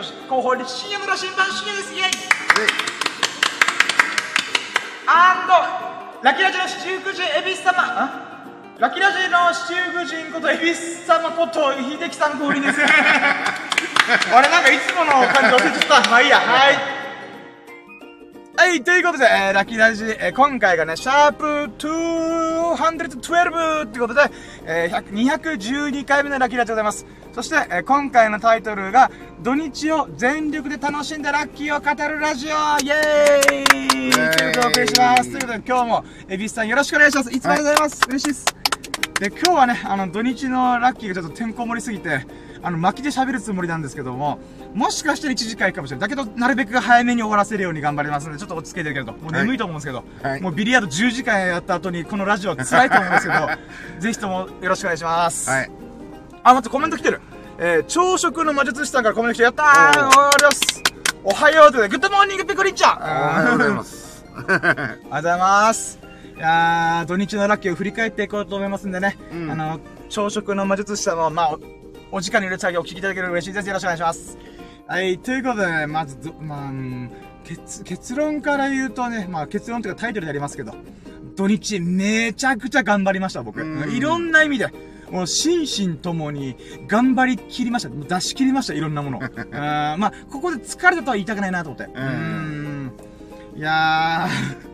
の広報理深夜村新版深夜ですイエイアンドラキラジの七福神恵比寿様ラキラジの七福神こと恵比寿様こと秀樹さん降臨です俺なんかいつもの感じ忘れちゃったまあいいやはいはい、ということで、えー、ラッキーラジ、えー、今回がね、シャープ212ってことで、えー、212回目のラッキーラジでございます。そして、えー、今回のタイトルが、土日を全力で楽しんだラッキーを語るラジオイェーイということでお送りします。ということで、今日も、エビスさんよろしくお願いします。いつもありがとうございます。はい、嬉しいです。で、今日はね、あの、土日のラッキーがちょっとてんこ盛りすぎて、あの、巻きで喋るつもりなんですけども、もしかしたら1時間かもしれない。だけど、なるべく早めに終わらせるように頑張りますので、ちょっと落ち着けてるけど、もう眠いと思うんですけど、はい、もうビリヤード10時間やった後にこのラジオは辛いと思うんですけど、ぜひともよろしくお願いします。はい。あ、待って、コメント来てる。えー、朝食の魔術師さんからコメント来て、やったーありがとうございます。おはようということで、 Good morning ペコリンチョおはようございます。ありがとうございます。いやー、土日のラッキーを振り返っていこうと思いますんでね、うん、あの、朝食の魔術師さんの、まあ、お時間に入れちゃうお聞きいただけると嬉しいです。よろしくお願いします。はい、ということで、まず、まあ、結、結論から言うとね、まあ結論というかタイトルでありますけど、土日めちゃくちゃ頑張りました、僕。いろんな意味で。もう心身ともに頑張りきりました。出し切りました、いろんなもの。あまあ、ここで疲れたとは言いたくないなと思って。うん。いやー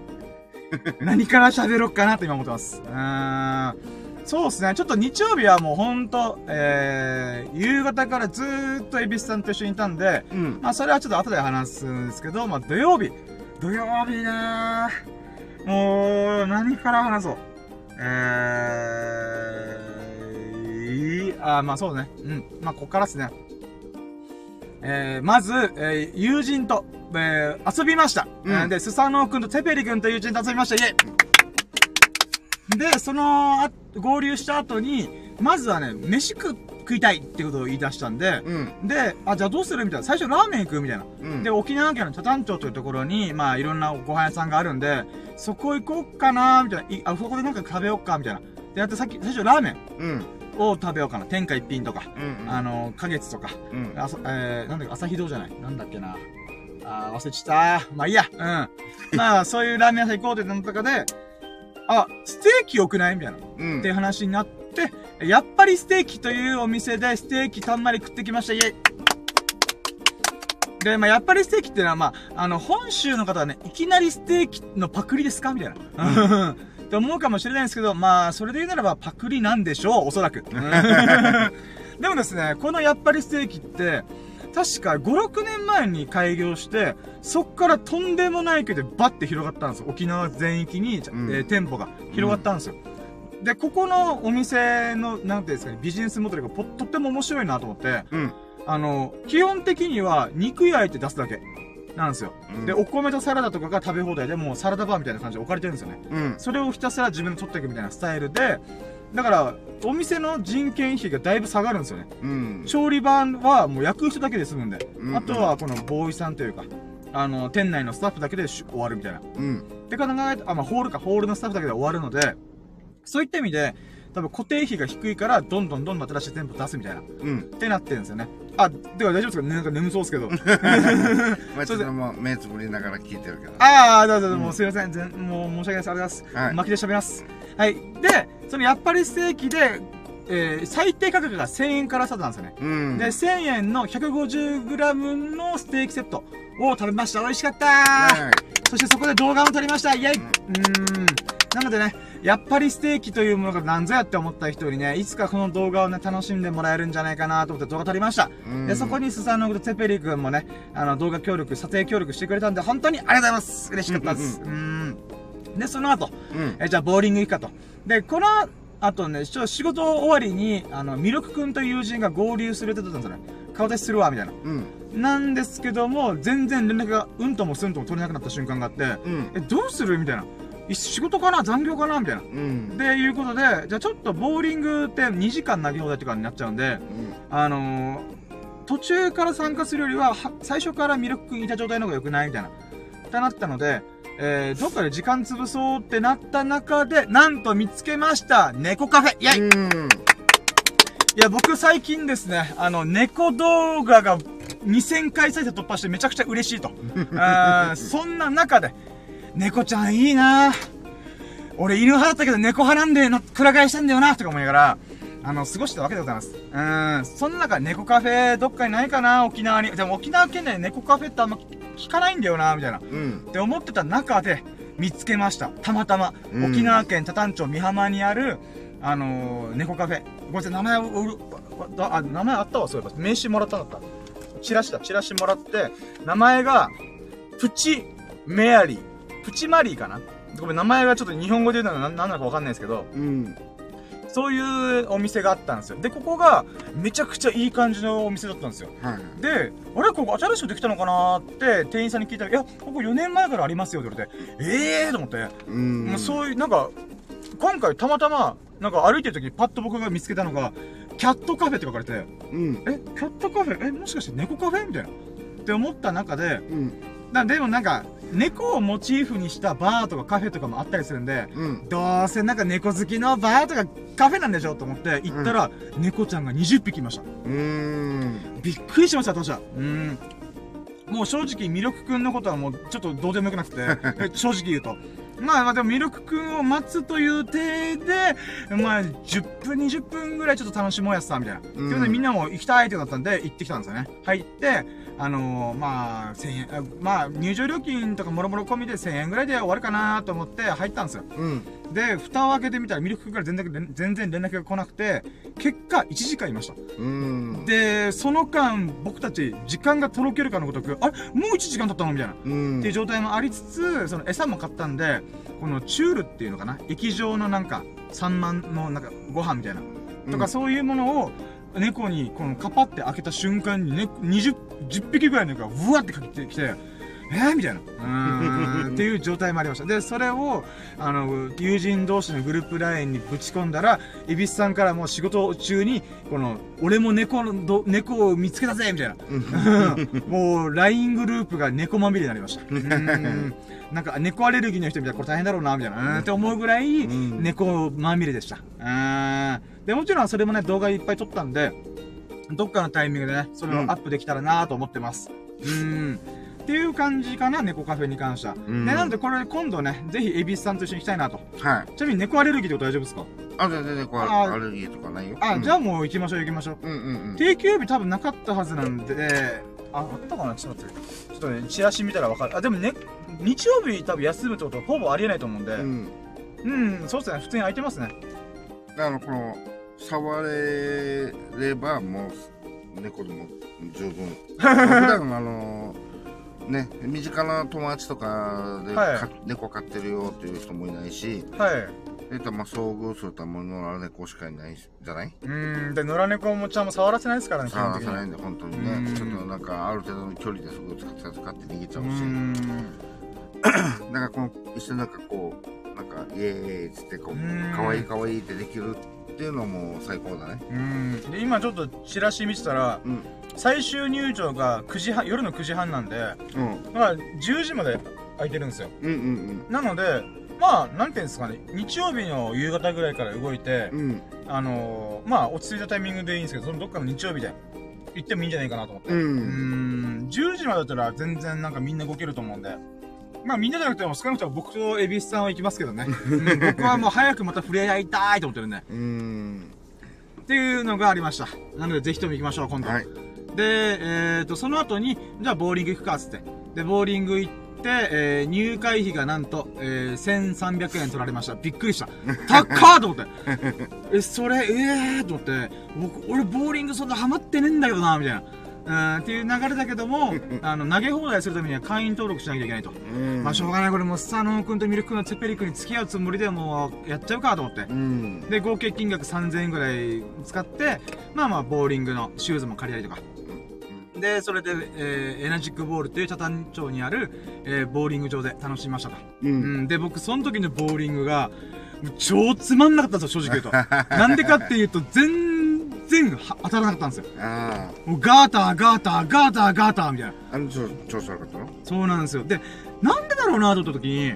何から喋ろうかなと今思ってます。うん。そうですね。ちょっと日曜日はもうほんと、えー、夕方からずーっと恵比寿さんと一緒にいたんで、うん、まあそれはちょっと後で話すんですけど、まあ土曜日。土曜日なーもう、何から話そう。えー、あ、まあそうね。うん。まあこっからですね。えー、まず、えー、友人と、えー、遊びました。うん、で、スサノオ君とテペリ君と友人と遊びました。イェイで、その、あ合流した後に、まずはね、飯食、食いたいってことを言い出したんで、うん、で、あ、じゃあどうするみたいな。最初ラーメン行くみたいな。うん、で、沖縄県の茶谷町というところに、まあ、いろんなご飯屋さんがあるんで、そこ行こうかなみたいな。あ、そこでなんか食べようかみたいな。で、やってさっき、最初ラーメン。うんを食べようかな。天下一品とか、うんうん、あの、花月とか、うん、あえー、なんだっけ、朝日堂じゃない？なんだっけな。あ忘れちゃった。まあいいや。うん。まあ、そういうラーメン屋さん行こうってなったかで、あ、ステーキ良くない？みたいな。うん。っていう話になって、やっぱりステーキというお店でステーキたんまり食ってきました。イェイ。で、まあ、やっぱりステーキっていうのは、まあ、あの、本州の方はね、いきなりステーキのパクリですか？みたいな。って思うかもしれないんですけど、まあ、それで言うならばパクリなんでしょう、おそらく。でもですね、このやっぱりステーキって、確か5、6年前に開業して、そっからとんでもないけどバッて広がったんですよ。沖縄全域に、うん、えー、店舗が広がったんですよ。うん、で、ここのお店の、なんていうんですかね、ビジネスモデルがとっても面白いなと思って、うん、あの、基本的には肉焼いて出すだけ。なんですよ、うん、で、お米とサラダとかが食べ放題でもうサラダバーみたいな感じで置かれてるんですよね。うん、それをひたすら自分で取っていくみたいなスタイルで、だから、お店の人件費がだいぶ下がるんですよね。うん。調理場はもう焼く人だけで済むんで、うんうん、あとはこのボーイさんというか、あの、店内のスタッフだけで終わるみたいな。うん。って考えて、あ、まあ、ホールか、ホールのスタッフだけで終わるので、そういった意味で、多分固定費が低いから、どんどんどんどん新しい店舗出すみたいな。うん。ってなってるんですよね。あ、では大丈夫ですか？なんか眠そうですけど。まあちょっともう目つぶりながら聞いてるけど。ああ、どうぞ、もうすいません。全もう申し訳ないです。ありがとうございます。はい。巻きで喋ります。はい。で、そのやっぱりステーキで、えー、最低価格が1000円からスタートなんですよね。うん、で、1000円の 150g のステーキセットを食べました。美味しかったー、そしてそこで動画も撮りました。イェイ、うん、ん。なのでね、やっぱりステーキというものが何ぞやって思った人にね、いつかこの動画をね、楽しんでもらえるんじゃないかなと思って動画撮りました。で、そこにスサノグとテペリ君もね、あの、動画協力、撮影協力してくれたんで、本当にありがとうございます嬉しかったです。うん。で、その後、うん、えじゃあボーリング行くかと。で、このあとね、ちょ仕事終わりに、あの、ミルク君と友人が合流するって言ったんですよね。顔出しするわ、みたいな。うん。なんですけども、全然連絡がうんともすんとも取れなくなった瞬間があって、うん、え、どうする？みたいな。仕事かな残業かなみたいな。うん。で、いうことで、じゃあちょっとボーリングって2時間投げ放題とかになっちゃうんで、うん、あのー、途中から参加するよりは、は最初からミルク君いた状態の方が良くないみたいな。ってなったので、えー、どっかで時間潰そうってなった中で、なんと見つけました猫カフェイェイいや、僕最近ですね、あの、猫動画が2000回再生突破してめちゃくちゃ嬉しいと。あそんな中で、猫ちゃんいいな俺犬派だったけど猫派なんでな、くら替えしたんだよなとか思いながら、あの、過ごしたわけでございます。うん。そんな中、猫カフェ、どっかにないかな沖縄に。でも沖縄県内猫カフェってあんま聞かないんだよなみたいな。うん。って思ってた中で、見つけました。たまたま。うん、沖縄県多丹町美浜にある、あのー、猫カフェ。ごめんなさい、名前を、あ、名前あったわ、そういえば。名刺もらったんだった。チラシだ、チラシもらって、名前が、プチメアリー。プチマリーかな？ごめん、名前がちょっと日本語で言うのは何なのかわかんないですけど、うん。そういうお店があったんですよ。で、ここが、めちゃくちゃいい感じのお店だったんですよ。はい、で、あれここ新しくできたのかなって、店員さんに聞いたら、いや、ここ4年前からありますよって言われて、ええー？と思って。うん。もうそういう、なんか、今回たまたま、なんか歩いてる時にパッと僕が見つけたのが、キャットカフェって書かれて、うん。え、キャットカフェ？え、もしかして猫カフェ？みたいな。って思った中で、うん。だでもなんか、猫をモチーフにしたバーとかカフェとかもあったりするんで、うん、どうせなんか猫好きのバーとかカフェなんでしょと思って行ったら、うん、猫ちゃんが20匹いました。うん。びっくりしました、私は。うん。もう正直、ミルクくんのことはもうちょっとどうでもよくなくて、正直言うと。まあまあでもミルクくんを待つという体で、まあ10分20分ぐらいちょっと楽しもうやつさ、みたいな。ということでみんなも行きたいってなったんで行ってきたんですよね。入って、あのー、まあ、1000円、まあ、入場料金とかもろもろ込みで1000円ぐらいで終わるかなと思って入ったんですよ。うん。で、蓋を開けてみたらミルクから全然、全然連絡が来なくて、結果1時間いました。うん。で、その間、僕たち、時間がとろけるかのごとく、あれ？もう1時間経ったの？みたいな。うん。っていう状態もありつつ、その餌も買ったんで、このチュールっていうのかな？液状のなんか、3万のなんか、ご飯みたいな。とか、そういうものを、猫に、このカパって開けた瞬間に、ね、20、10匹ぐらいの猫がブワってかけてきて、えー、みたいな。うん。っていう状態もありました。で、それを、あの、友人同士のグループ LINE にぶち込んだら、恵比寿さんからもう仕事中に、この、俺も猫の、猫を見つけたぜみたいな。もう、LINE グループが猫まみれになりました。うんなんか、猫アレルギーの人みたいな、これ大変だろうな、みたいな、うん、って思うぐらい、猫まみれでした。うん。で、もちろんそれもね、動画いっぱい撮ったんで、どっかのタイミングでね、それをアップできたらなと思ってます。うん。っていう感じかな、猫カフェに関しては。うん、で、なんでこれ今度ね、ぜひ、エビスさんと一緒に行きたいなと。はい。ちなみに猫アレルギーってこと大丈夫ですか？あ、全然猫アレルギーとかないよ。あ、うん、じゃあもう行きましょう行きましょう。うんうんうん。定休日多分なかったはずなんで、あ、あったかな？ちょっと待って。ちょっとね、チラシ見たらわかる。あ、でもね、日曜日多分休むってことほぼありえないと思うんで、うん、うん、そうですね、普通に空いてますね。あの、この、触れればもう猫でも十分。普段あのね身近な友達とかで、はい、猫飼ってるよっていう人もいないし。はい。えっとまあ遭遇するともう野良猫しかいないじゃない？うん。で野良猫もちゃんも触らせないですからね触らせないんで本当にね。ちょっとなんかある程度の距離ですぐ使って使って逃げちゃうし。なんかこの一緒なんかこうなんかイエーイっつってこうかわいいかわいいってできるっていうのも最高だね。うん。で今ちょっとチラシ見てたら、うん、最終入場が9時半夜の9時半なんで、うん、だから10時まで空いてるんですよ、うんうんうん、なのでまあなんていうんですかね。日曜日の夕方ぐらいから動いて、うん、あのー、まあ落ち着いたタイミングでいいんですけどそのどっかの日曜日で行ってもいいんじゃないかなと思って、うん、うん。10時までだったら全然なんかみんな動けると思うんでまあみんなじゃなくても少なくとも僕と恵比寿さんは行きますけどね。うん、僕はもう早くまた触れ合いたいと思ってるんで。うん。っていうのがありました。なのでぜひとも行きましょう、今度。はい。で、えっ、ー、と、その後に、じゃあボーリング行くか、つって。で、ボーリング行って、えー、入会費がなんと、えー、1300円取られました。びっくりした。高っと思って。え、それ、ええー、と思って、僕、俺ボーリングそんなハマってねえんだけどな、みたいな。うんっていう流れだけども、あの、投げ放題するためには会員登録しなきゃいけないと。まあ、しょうがない。これもスサノー君とミルク君のツェペリ君に付き合うつもりでもうやっちゃうかと思って。で、合計金額3000円ぐらい使って、まあまあ、ボーリングのシューズも借りたりとか。で、それで、えー、エナジックボールっていう北谷町にある、えー、ボーリング場で楽しみましたと。うん、うん、で、僕、その時のボーリングが、超つまんなかったんですよ、正直言うと。なんでかっていうと、全然当たらなかったんですよ。ああ。もうガーター、ガーター、ガーター、ガーターみたいな。あの、調子悪かったの？そうなんですよ。で、なんでだろうなと思った時に、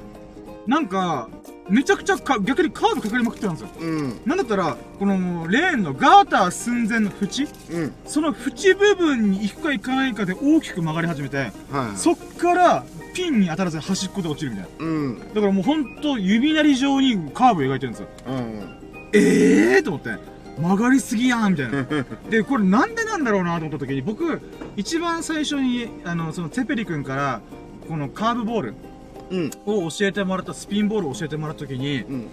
なんか、めちゃくちゃか逆にカードかかりまくってたんですよ。うん。なんだったら、このレーンのガーター寸前の縁、うん、その縁部分に行くか行かないかで大きく曲がり始めて、はい、そっからピンに当たらず端っこで落ちるみたいな。うん。だからもうほんと指なり状にカーブ描いてるんですよ。うん。ええー？と思って。曲がりすぎやんみたいな。で、これなんでなんだろうなと思った時に、僕、一番最初に、あの、そのツェペリ君から、このカーブボール、を教えてもらった、スピンボールを教えてもらった時に、うん、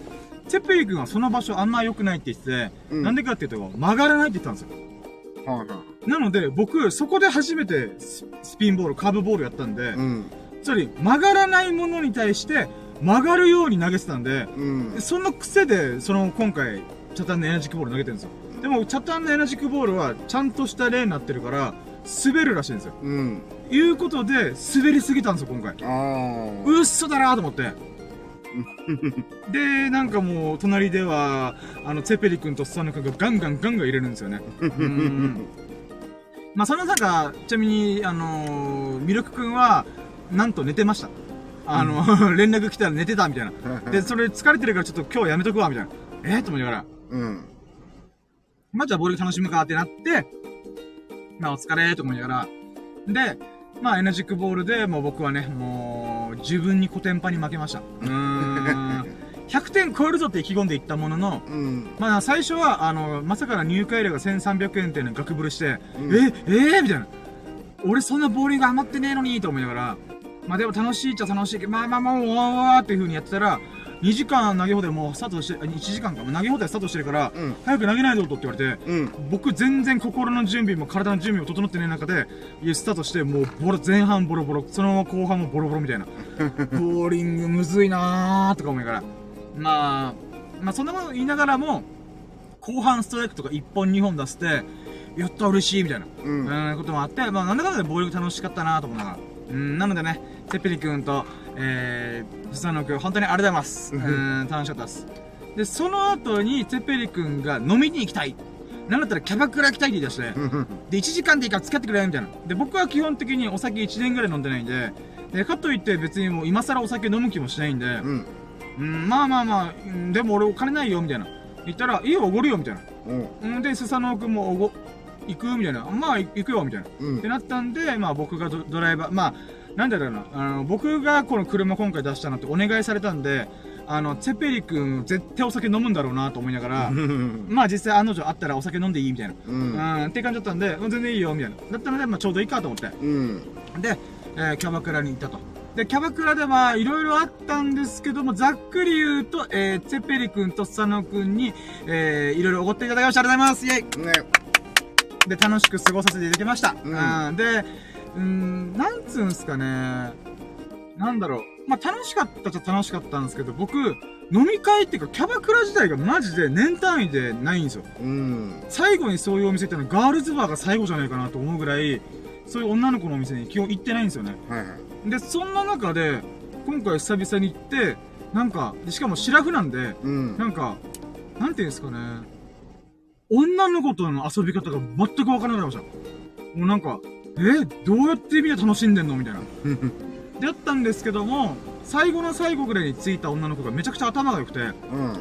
チェペリ君はその場所あんま良くないって言ってて、うん、なんでかっていうと、曲がらないって言ったんですよ。なので、僕、そこで初めてスピンボール、カーブボールやったんで、うん、つまり、曲がらないものに対して、曲がるように投げてたんで、うん、その癖で、その、今回、チャタンのエナジックボール投げてるんですよ。でも、チャタンのエナジックボールは、ちゃんとした例になってるから、滑るらしいんですよ。うん。いうことで、滑りすぎたんですよ、今回。ああ。うっそだなと思って。で、なんかもう、隣では、あの、ツェペリ君とスサノ君がガンガンガンガン入れるんですよね。うん。まあ、その中、ちなみに、あのー、ミルク君は、なんと寝てました。あの、うん、連絡来たら寝てたみたいな。で、それ疲れてるからちょっと今日やめとくわ、みたいな。えー、と思いながら。うん。まあ、じゃあボール楽しむかってなって、まあ、お疲れと思いながら。で、まあ、エナジックボールで、もう僕はね、もう、自分にコテンパに負けました。うーん。100点超えるぞって意気込んでいったものの、うん、まあ最初は、あの、まさかの入会料が1300円っていうのガクブルして、うん、え、えー、みたいな。俺そんなボーリング余ってねえのにと思いながら、まあでも楽しいっちゃ楽しいけど、まあまあまあ、わーわーっていう風にやってたら、2時間投げ放題もうスタートして、1時間か、投げ放題スタートしてるから、うん、早く投げないぞとって言われて、うん、僕全然心の準備も体の準備も整ってない中で、スタートして、もうボロ、前半ボロボロ、そのまま後半もボロボロみたいな。ボーリングむずいなーとか思いながら。まあ、まあそんなこと言いながらも、後半ストライクとか1本2本出して、やった嬉しいみたいな、うん、こともあって、まあなんだかんだでボーリング楽しかったなと思いながら。うん、なのでね、セペリ君と、えー、スサノ君、本当にありがとうございます。うん、楽しかったです。で、その後に、セペリ君が飲みに行きたい。なんだったらキャバクラ行きたいって言い出して、で、1時間でいいから付き合ってくれみたいな。で、僕は基本的にお酒1年ぐらい飲んでないんで、で、かといって別にもう今更お酒飲む気もしないんで、うん、うん、まあまあまあ、でも俺お金ないよ、みたいな。言ったら、いいよ、おごるよ、みたいな。うん、で、スサノ君もおご、行くみたいな。まあ、行くよ、みたいな。うん、ってなったんで、まあ僕がドライバー、まあ、なんだろうな、あの、僕がこの車今回出したのってお願いされたんで、あの、ツェペリ君絶対お酒飲むんだろうなと思いながら、まあ実際案の定あったらお酒飲んでいいみたいな。うん。うんって感じだったんで、全然いいよ、みたいな。だったので、まあちょうどいいかと思って。うん。で、えー、キャバクラに行ったと。で、キャバクラでまあ、いろいろあったんですけども、ざっくり言うと、えー、ツェペリ君と佐野君に、えー、いろいろおごっていただきました。ありがとうございますイェイ、ね、で、楽しく過ごさせていただきました。うん、うんで、うん、なんつうんすかね。なんだろう。まあ、楽しかったっちゃ楽しかったんですけど、僕、飲み会っていうか、キャバクラ自体がマジで年単位でないんですよ。うん。最後にそういうお店ってのはガールズバーが最後じゃないかなと思うぐらい、そういう女の子のお店に基本行ってないんですよね。はいはい。で、そんな中で、今回久々に行って、なんか、しかもシラフなんで、うん、なんか、なんていうんですかね。女の子との遊び方が全くわからなかった。もうなんか、えどうやってみんな楽しんでんの？みたいな。だったんですけども、最後の最後ぐらいに着いた女の子がめちゃくちゃ頭が良くて、うん、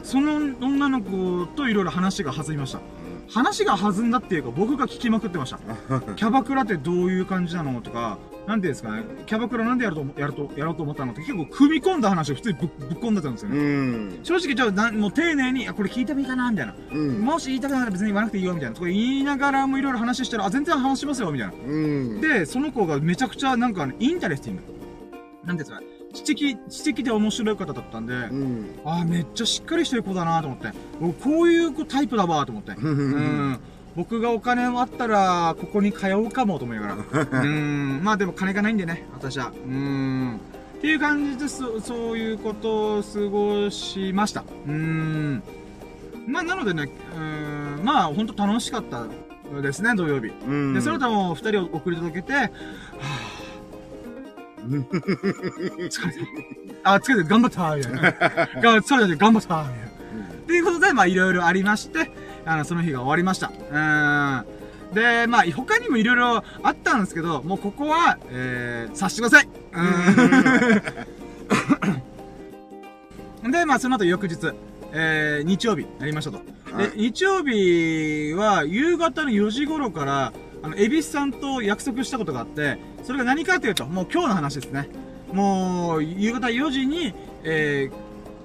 その女の子といろいろ話が弾みました。話が弾んだっていうか僕が聞きまくってました。キャバクラってどういう感じなのとか、なんていうんですかね、キャバクラなんでやると、やると、やろうと思ったのって結構踏み込んだ話を普通にぶぶっ込んでたんですよね。正直じゃあな、もう丁寧に、あ、これ聞いてもいいかなみたいな。うん、もし言いたくなら別に言わなくていいよみたいな。とか言いながらもいろいろ話したら、あ、全然話しますよみたいな。で、その子がめちゃくちゃなんか、 interesting。なんですか知的、知的で面白い方だったんで、うん、あめっちゃしっかりしてる子だなと思って。こういう子タイプだわと思って。うん。僕がお金あったら、ここに通うかもと思いながら。うん。まあでも金がないんでね、私は。うん。っていう感じでそ、そういうことを過ごしました。うん。まあなのでね、うん、まあ本当楽しかったですね、土曜日。うん。で、その他も二人を送り届けて、はぁ、疲れてあ、疲れて頑張ったみたいな。疲れて頑張ったみたいな。っていうことで、まあいろいろありまして、あの、その日が終わりました。うん。で、まあ、他にもいろいろあったんですけど、もうここは、えー、察してください。うん。で、まあ、その後翌日、えー、日曜日やりましたと。で、日曜日は夕方の4時頃から、あの、エビスさんと約束したことがあって、それが何かというと、もう今日の話ですね。もう、夕方4時に、え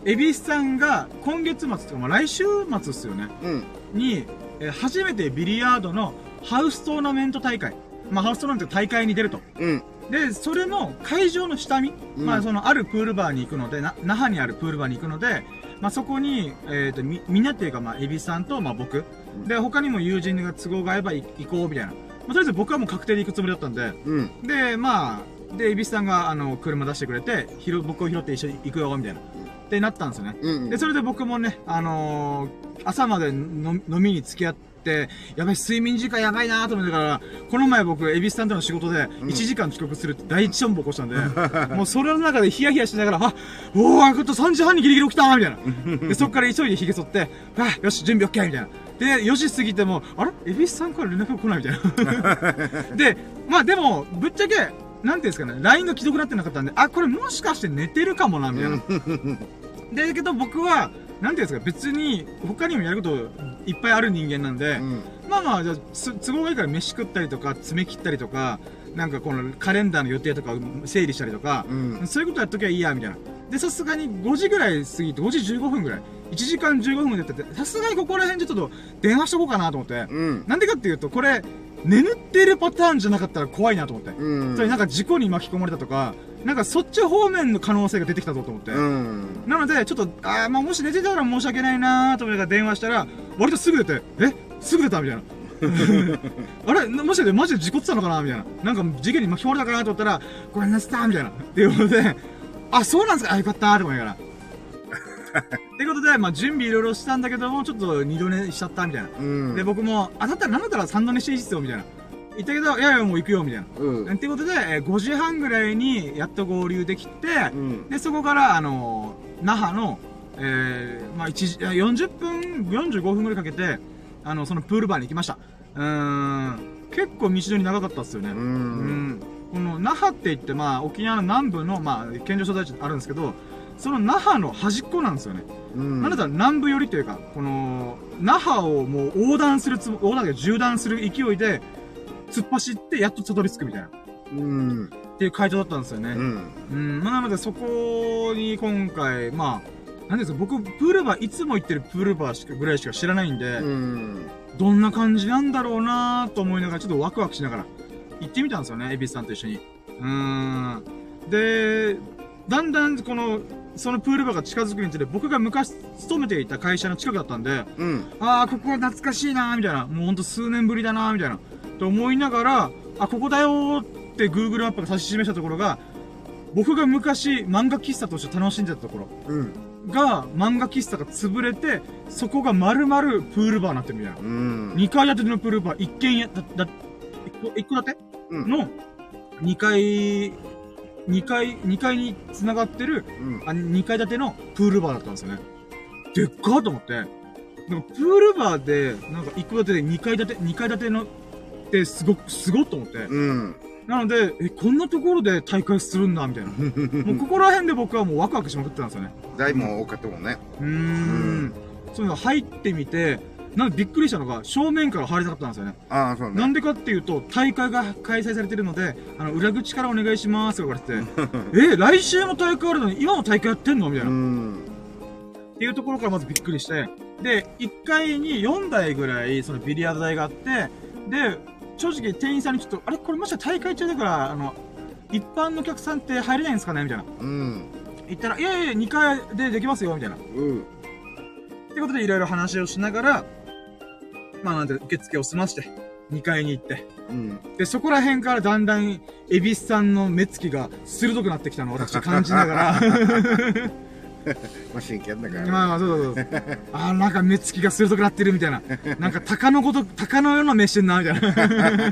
ー、エビスさんが今月末とか、まあ、来週末ですよね。うん。に、えー、初めてビリヤードのハウストーナメント大会。まあ、ハウストーナメント大会に出ると。うん。で、それの会場の下見、うん、まあ、その、あるプールバーに行くので、な、那覇にあるプールバーに行くので、まあ、そこに、えっ、ー、と、み、みんなっていうか、まあ、エビさんと、まあ、僕。で、他にも友人が都合が合えば行こう、みたいな。まあ、とりあえず僕はもう確定で行くつもりだったんで、うん、で、まあ、で、エビスさんが、あの、車出してくれて、ひろ、僕を拾って一緒に行くよ、みたいな。ってなったんですよね。うんうん、で、それで僕もね、あのー、朝まで飲みに付き合って、、やばい、睡眠時間やばいなと思ってから、この前僕、エビスさんとの仕事で、1時間遅刻するって第一ションボ起こしたんで、もうそれの中でヒヤヒヤしながら、あ、おー、よかった3時半にギリギリ起きたみたいな。で、そっから急いで髭剃って、あ、よし、準備 OK! みたいな。で、4時過ぎても、あれ？エビスさんから連絡が来ないみたいな。で、まあでも、ぶっちゃけ、なんていうんですかね、LINE が既読になってなかったんで、あ、これもしかして寝てるかもな、みたいな。で、けど僕は、なんていうんですか、別に、他にもやることいっぱいある人間なんで、うん、まあまあ、じゃ都合がいいから飯食ったりとか、爪切ったりとか、なんかこのカレンダーの予定とか整理したりとか、うん、そういうことやっときゃいいや、みたいな。で、さすがに5時ぐらい過ぎて、5時15分ぐらい、1時間15分でやってて、さすがにここら辺ちょっと電話しとこうかなと思って、うん、なんでかっていうと、これ、眠ってるパターンじゃなかったら怖いなと思って。うん、それなんか事故に巻き込まれたとか、なんかそっち方面の可能性が出てきたぞと思って。うん、なので、ちょっと、あまあもし寝てたら申し訳ないなーと思いながら電話したら、割とすぐ出て、え？すぐ出たみたいな。あれ？もしかしてマジで事故ってたのかなみたいな。なんか事件に巻き込まれたかなと思ったら、ごめんなさいみたいな。っていうことで、あ、そうなんですか？あ、よかったーと思いながら。ってことで、まあ、準備いろいろしたんだけども、ちょっと二度寝しちゃったみたいな。うん、で、僕も、あ、だったらなんだったら三度寝していいっすよ、みたいな。言ったけど、いやいや、もう行くよ、みたいな。うん。ってことで、えー、5時半ぐらいにやっと合流できて、うん、で、そこから、あのー、那覇の、えー、まあ、1時、40分、45分ぐらいかけて、あの、そのプールバーに行きました。うーん。結構道のり長かったっすよね。うん。この那覇って言って、まあ、沖縄の南部の、まあ、県庁所在地あるんですけど、その那覇の端っこなんですよね。うん。なんだったら南部寄りというか、この、那覇をもう横断するつも、横断で縦断する勢いで、突っ走ってやっとたどり着くみたいな。うん。っていう回答だったんですよね。うん。うん。まあ、なのでそこに今回、まあ、なんですか、僕、プールバー、いつも行ってるプールバーしか、ぐらいしか知らないんで、うん。どんな感じなんだろうなと思いながら、ちょっとワクワクしながら、行ってみたんですよね、エビスさんと一緒に。うーん。で、だんだん、この、そのプールバーが近づくにつれ、僕が昔勤めていた会社の近くだったんで、うん、ああ、ここは懐かしいなーみたいな、もうほんと数年ぶりだなーみたいな。と思いながら、あ、ここだよって Google マップが指し示したところが、僕が昔漫画喫茶として楽しんでたところ、うん、が、漫画喫茶が潰れて、そこが丸々プールバーになってるみたいな。うん、2階建てのプールバー、1軒や、だ、だ、1個建て、うん、の、2階、2階、2階に繋がってる、うん、あ2階建てのプールバーだったんですよね。でっかーと思って。なんかプールバーで、なんか1個建てで2階建て、2階建てのってすごく、すごっと思って。うん。なので、え、こんなところで大会するんだ、みたいな。もうここら辺で僕はもうワクワクしまくってたんですよね。台も多かったもんね。うーん。そういうの入ってみて、なんでびっくりしたのが、正面から入りたかったんですよね。ああ、そうね。なんでかっていうと、大会が開催されてるので、あの、裏口からお願いしますとか言われて、え、来週も大会あるのに、今も大会やってんの？みたいな。っていうところからまずびっくりして、で、1階に4台ぐらい、そのビリヤード台があって、で、正直店員さんにちょっと、あれ？これもし大会中だから、あの、一般のお客さんって入れないんですかね？みたいな。うん。言ったら、いやいや、2階でできますよみたいな。うん。ってことでいろいろ話をしながら、まあなんで受付を済まして、2階に行って。うん。で、そこら辺からだんだん、エビスさんの目つきが鋭くなってきたのを私感じながら まあ真剣だから、ね。まあ、そうそうそう。ああ、なんか目つきが鋭くなってるみたいな。なんか鷹のこと、鷹のような目してんな、みたいな。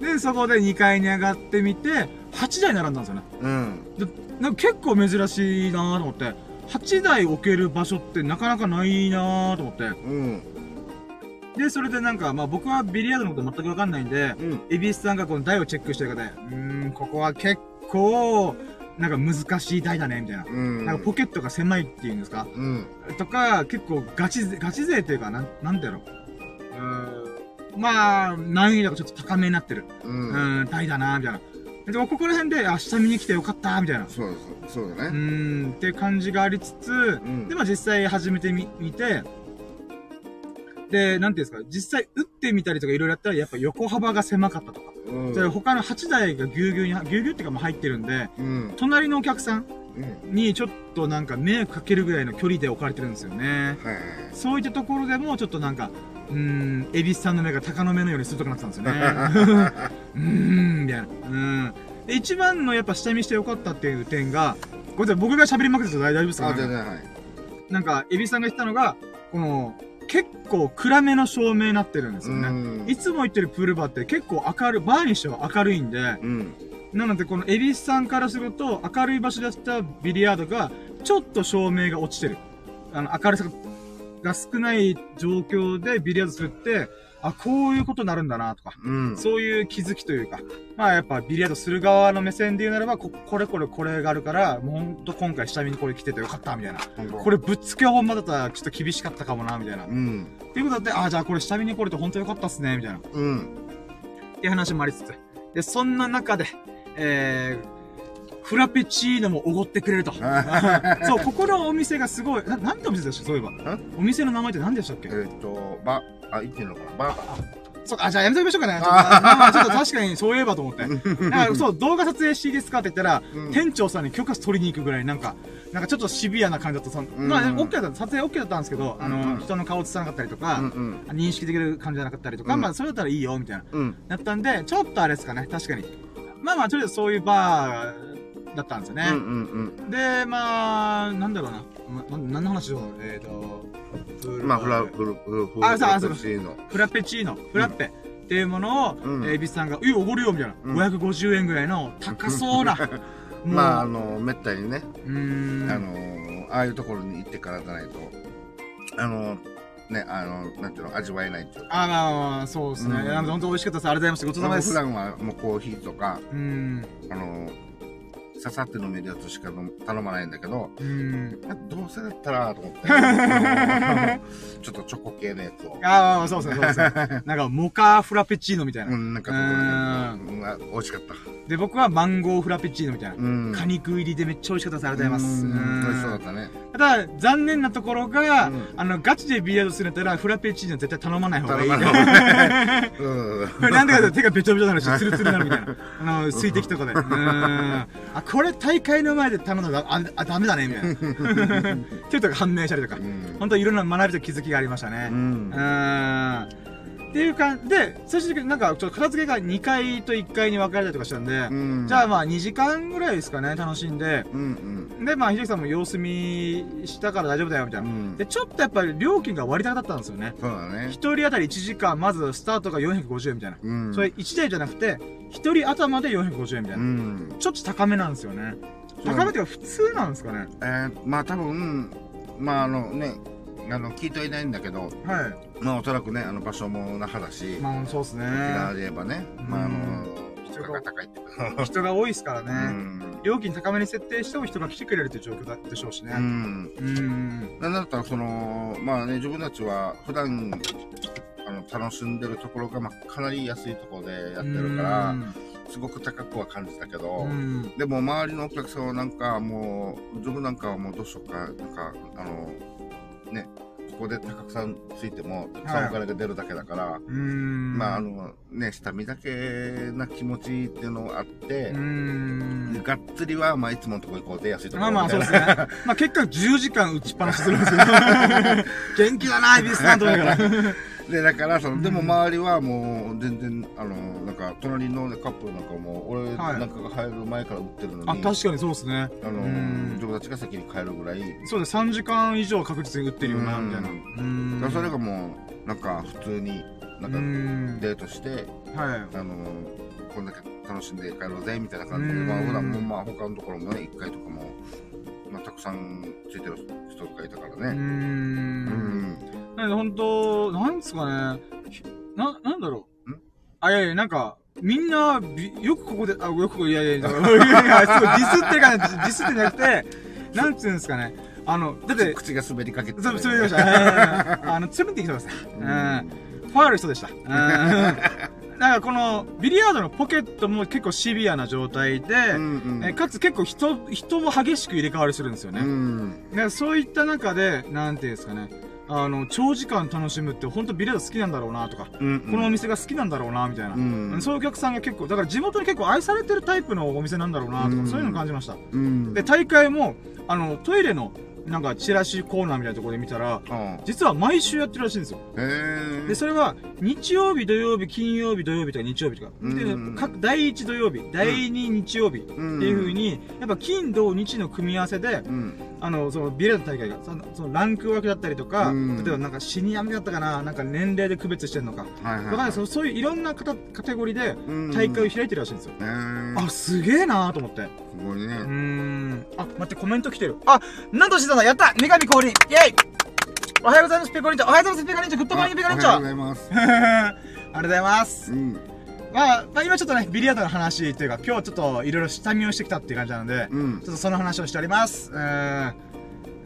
で、そこで2階に上がってみて、8台並んだんですよね。うん。で、なんか結構珍しいなと思って。8台置ける場所ってなかなかないなと思って。うん。で、それでなんか、まあ僕はビリヤードのこと全くわかんないんで、うん、エビスさんがこの台をチェックしてる方で、うーん、ここは結構、なんか難しい台だね、みたいな。うん、なんかポケットが狭いっていうんですか、うん、とか、結構ガチ勢、ガチ勢っていうか、なん、なんだろ？う。うん、まあ、難易度がちょっと高めになってる。うん、うん台だな、みたいな。でも、ここら辺で、あ、下見に来てよかった、みたいな。そうそう、そうだね。うん、っていう感じがありつつ、うん、で、まあ実際始めてみ、見て、で、なんていうんですか、実際打ってみたりとかいろいろやったら、やっぱ横幅が狭かったとか。うん、他の8台がぎゅうぎゅうに、ぎゅうぎゅうっていうかも入ってるんで、うん、隣のお客さんにちょっとなんか迷惑かけるぐらいの距離で置かれてるんですよね。そういったところでもちょっとなんか、うん、恵比寿さんの目が鷹の目のように鋭くなってたんですよね。うーん、みたいな。うん。で、一番のやっぱ下見してよかったっていう点が、これ僕が喋りまくってた大丈夫ですか、ね、あ、全然、はい。なんか、恵比寿さんが言ったのが、この、結構暗めの照明になってるんですよね。いつも言ってるプールバーって結構明るい、バーにしては明るいんで、うん、なのでこの恵比寿さんからすると明るい場所でやったビリヤードがちょっと照明が落ちてる。あの、明るさが少ない状況でビリヤードするって、あ、こういうことになるんだな、とか、うん、そういう気づきというか、まあやっぱビリヤードする側の目線で言うならば、ここれこれこれがあるから、もうほんと今回下見にこれ来ててよかった、みたいな。これぶっつけ本場だったらちょっと厳しかったかもな、みたいな。うん。っていうことだって、あ、じゃあこれ下見に来れて本当よかったっすね、みたいな。うん。っていう話もありつつ。で、そんな中で、えー、フラペチーノもおごってくれると。そう、ここのお店がすごい、な、なんてお店でしたそういえば。お店の名前って何でしたっけ？えっと、ば、あ、言ってんのかな？バーそうか、じゃあやめときましょうかね。ちょっと、まあ、ちょっと確かにそういえばと思って。だからそう、動画撮影していいですかって言ったら、うん、店長さんに許可取りに行くぐらい、なんか、なんかちょっとシビアな感じだった。そのまあ、OK だった、撮影 OK だったんですけど、あの、人の顔映さなかったりとか、うんうん、認識できる感じじゃなかったりとか、まあ、それだったらいいよ、みたいな。うん、だったんで、ちょっとあれですかね、確かに。まあまあ、とりあえずそういうバーだったんですよね。うんうんうん、で、まあ、なんだろうな。ま、何の話しようえっ、ー、と、まあ、フラ、フル、フル、フラペチーノ。フラペチーノ。フラッペ。っていうものを、うん、えー、ビスさんが、いや、おごるよ、みたいな。うん、550円ぐらいの高そうな。まあ、あの、めったにね、うん。あの、ああいうところに行ってからじゃないと、あの、ね、あの、なんていうの、味わえないっていうあまあ、そうですね。うん、本当美味しかったです。ありがとうございます。ごちそうさまです。普段はもうコーヒーとか、うん。あの、ささって飲めるやつしか頼まないんだけど、うん。どうせだったら、と思って。ちょっとチョコ系のやつを。ああ、そうですね、そうですね。なんか、モカフラペチーノみたいな。うん、なんか、うん、美味しかった。で、僕はマンゴーフラペチーノみたいな。うん、果肉入りでめっちゃ美味しかったです。ありがとうございます。うん、美味しそうだったね。ただ、残念なところが、うん、あの、ガチでビリヤードするんだったら、フラペチーノ絶対頼まない方がいい。うん。なんでかと手がべちょべちょになるし、ツルツルになるみたいな。あの、水滴とかで。うん。あ、これ大会の前で頼んだら、あ、あダメだね、みたいな。っていうとが判明したりとか。本当いろんな学びと気づきがありましたね。うん。うんっていう感じで、最終的になんか、ちょっと片付けが2階と1階に分かれたりとかしたんで、うん、じゃあまあ2時間ぐらいですかね、楽しんで、うんうん、で、まあ、秀樹さんも様子見したから大丈夫だよ、みたいな、うん、で、ちょっとやっぱり料金が割高だったんですよね。そうだね。1人当たり1時間、まずスタートが450円みたいな。うん、それ1台じゃなくて、1人頭で450円みたいな。うん、ちょっと高めなんですよね。高めっていうか普通なんですかね。えー、まあ多分、まああのね、あの聞いてはいないんだけど、はい。まあおそらくねあの場所も那覇だしまあそうですね。沖縄で言えばね、まああの人が高いって 人が多いですからね、料金高めに設定しても人が来てくれるという状況だでしょうしね。うん。うん。なんだったらそのまあね自分たちは普段あの楽しんでるところが、まあ、かなり安いところでやってるからすごく高くは感じたけど、でも周りのお客さんはなんかもう自分なんかはもうどうしようかなんかあのね、ここで高くさんついても、たくさんお金が出るだけだから、はい、まあ、あの、ね、下見だけな気持ちっていうのがあって、がっつりは、まあ、いつものとこ行こうぜ、安いところまあまあ、そうですね。まあ、結果10時間打ちっぱなしするんですよ。元気だな、エビスタントだから。で、だからその、でも周りはもう全然、あの、なんか、隣の、ね、カップルなんかも、俺なんかが入る前から売ってるのに。あ、確かにそうですね。あの、自分たちが先に帰るぐらい。そうです、3時間以上確実に売ってるよな、みたいな。うん。それがもう、なんか、普通に、なんか、デートして、はい。あの、こんだけ楽しんで帰ろうぜ、みたいな感じで、まあ、普段も、まあ、他のところもね、1回とかも、まあ、たくさんついてる人がいたからね。うん。なんで本当、なんですかね。な、なんだろう。あ、いやいや、なんか、みんな、よくここで、あ、よく、いやいやいや、すごいディスってかね、ディスってなくて、なんつうんですかね。あの、だって、口が滑りかけて、そう、滑りました。あの、つるってきてます。うん。ファール人でした。うん。なんかこの、ビリヤードのポケットも結構シビアな状態で、うんうん、えかつ結構人、人も激しく入れ替わりするんですよね。うん、そういった中で、なんていうんですかね。あの、長時間楽しむって本当ビレード好きなんだろうなとか、うんうん、このお店が好きなんだろうなみたいな、うんうん、そういうお客さんが結構、だから地元に結構愛されてるタイプのお店なんだろうなとか、うんうん、そういうのを感じました。うん、で、大会も、あの、トイレのなんかチラシコーナーみたいなところで見たら、実は毎週やってるらしいんですよ。で、それは、日曜日、土曜日、金曜日、土曜日とか日曜日とか。で、各、第1土曜日、第2日曜日っていう風に、やっぱ金、土、日の組み合わせで、あの、そのビリヤード大会が、その、そのランク分けだったりとか、例えばなんかシニアだったかな、なんか年齢で区別してるのか。はいはい、そうそういういろんなカテゴリーで大会を開いてるらしいんですよ。あ、すげえなーと思って。すごいね。うん。あ、待って、コメント来てる。あ、なんとしてたの？やった女神降臨イェイおはようございます、ペコリンチョ。おはようございます、ペコリンチョ。 Good morning、ペコリンチョ。おはようございます。ありがとうございます。うん。まあ、まあ、今ちょっとね、ビリヤードの話というか、今日ちょっといろいろ下見をしてきたっていう感じなので、うん、ちょっとその話をしております。うん。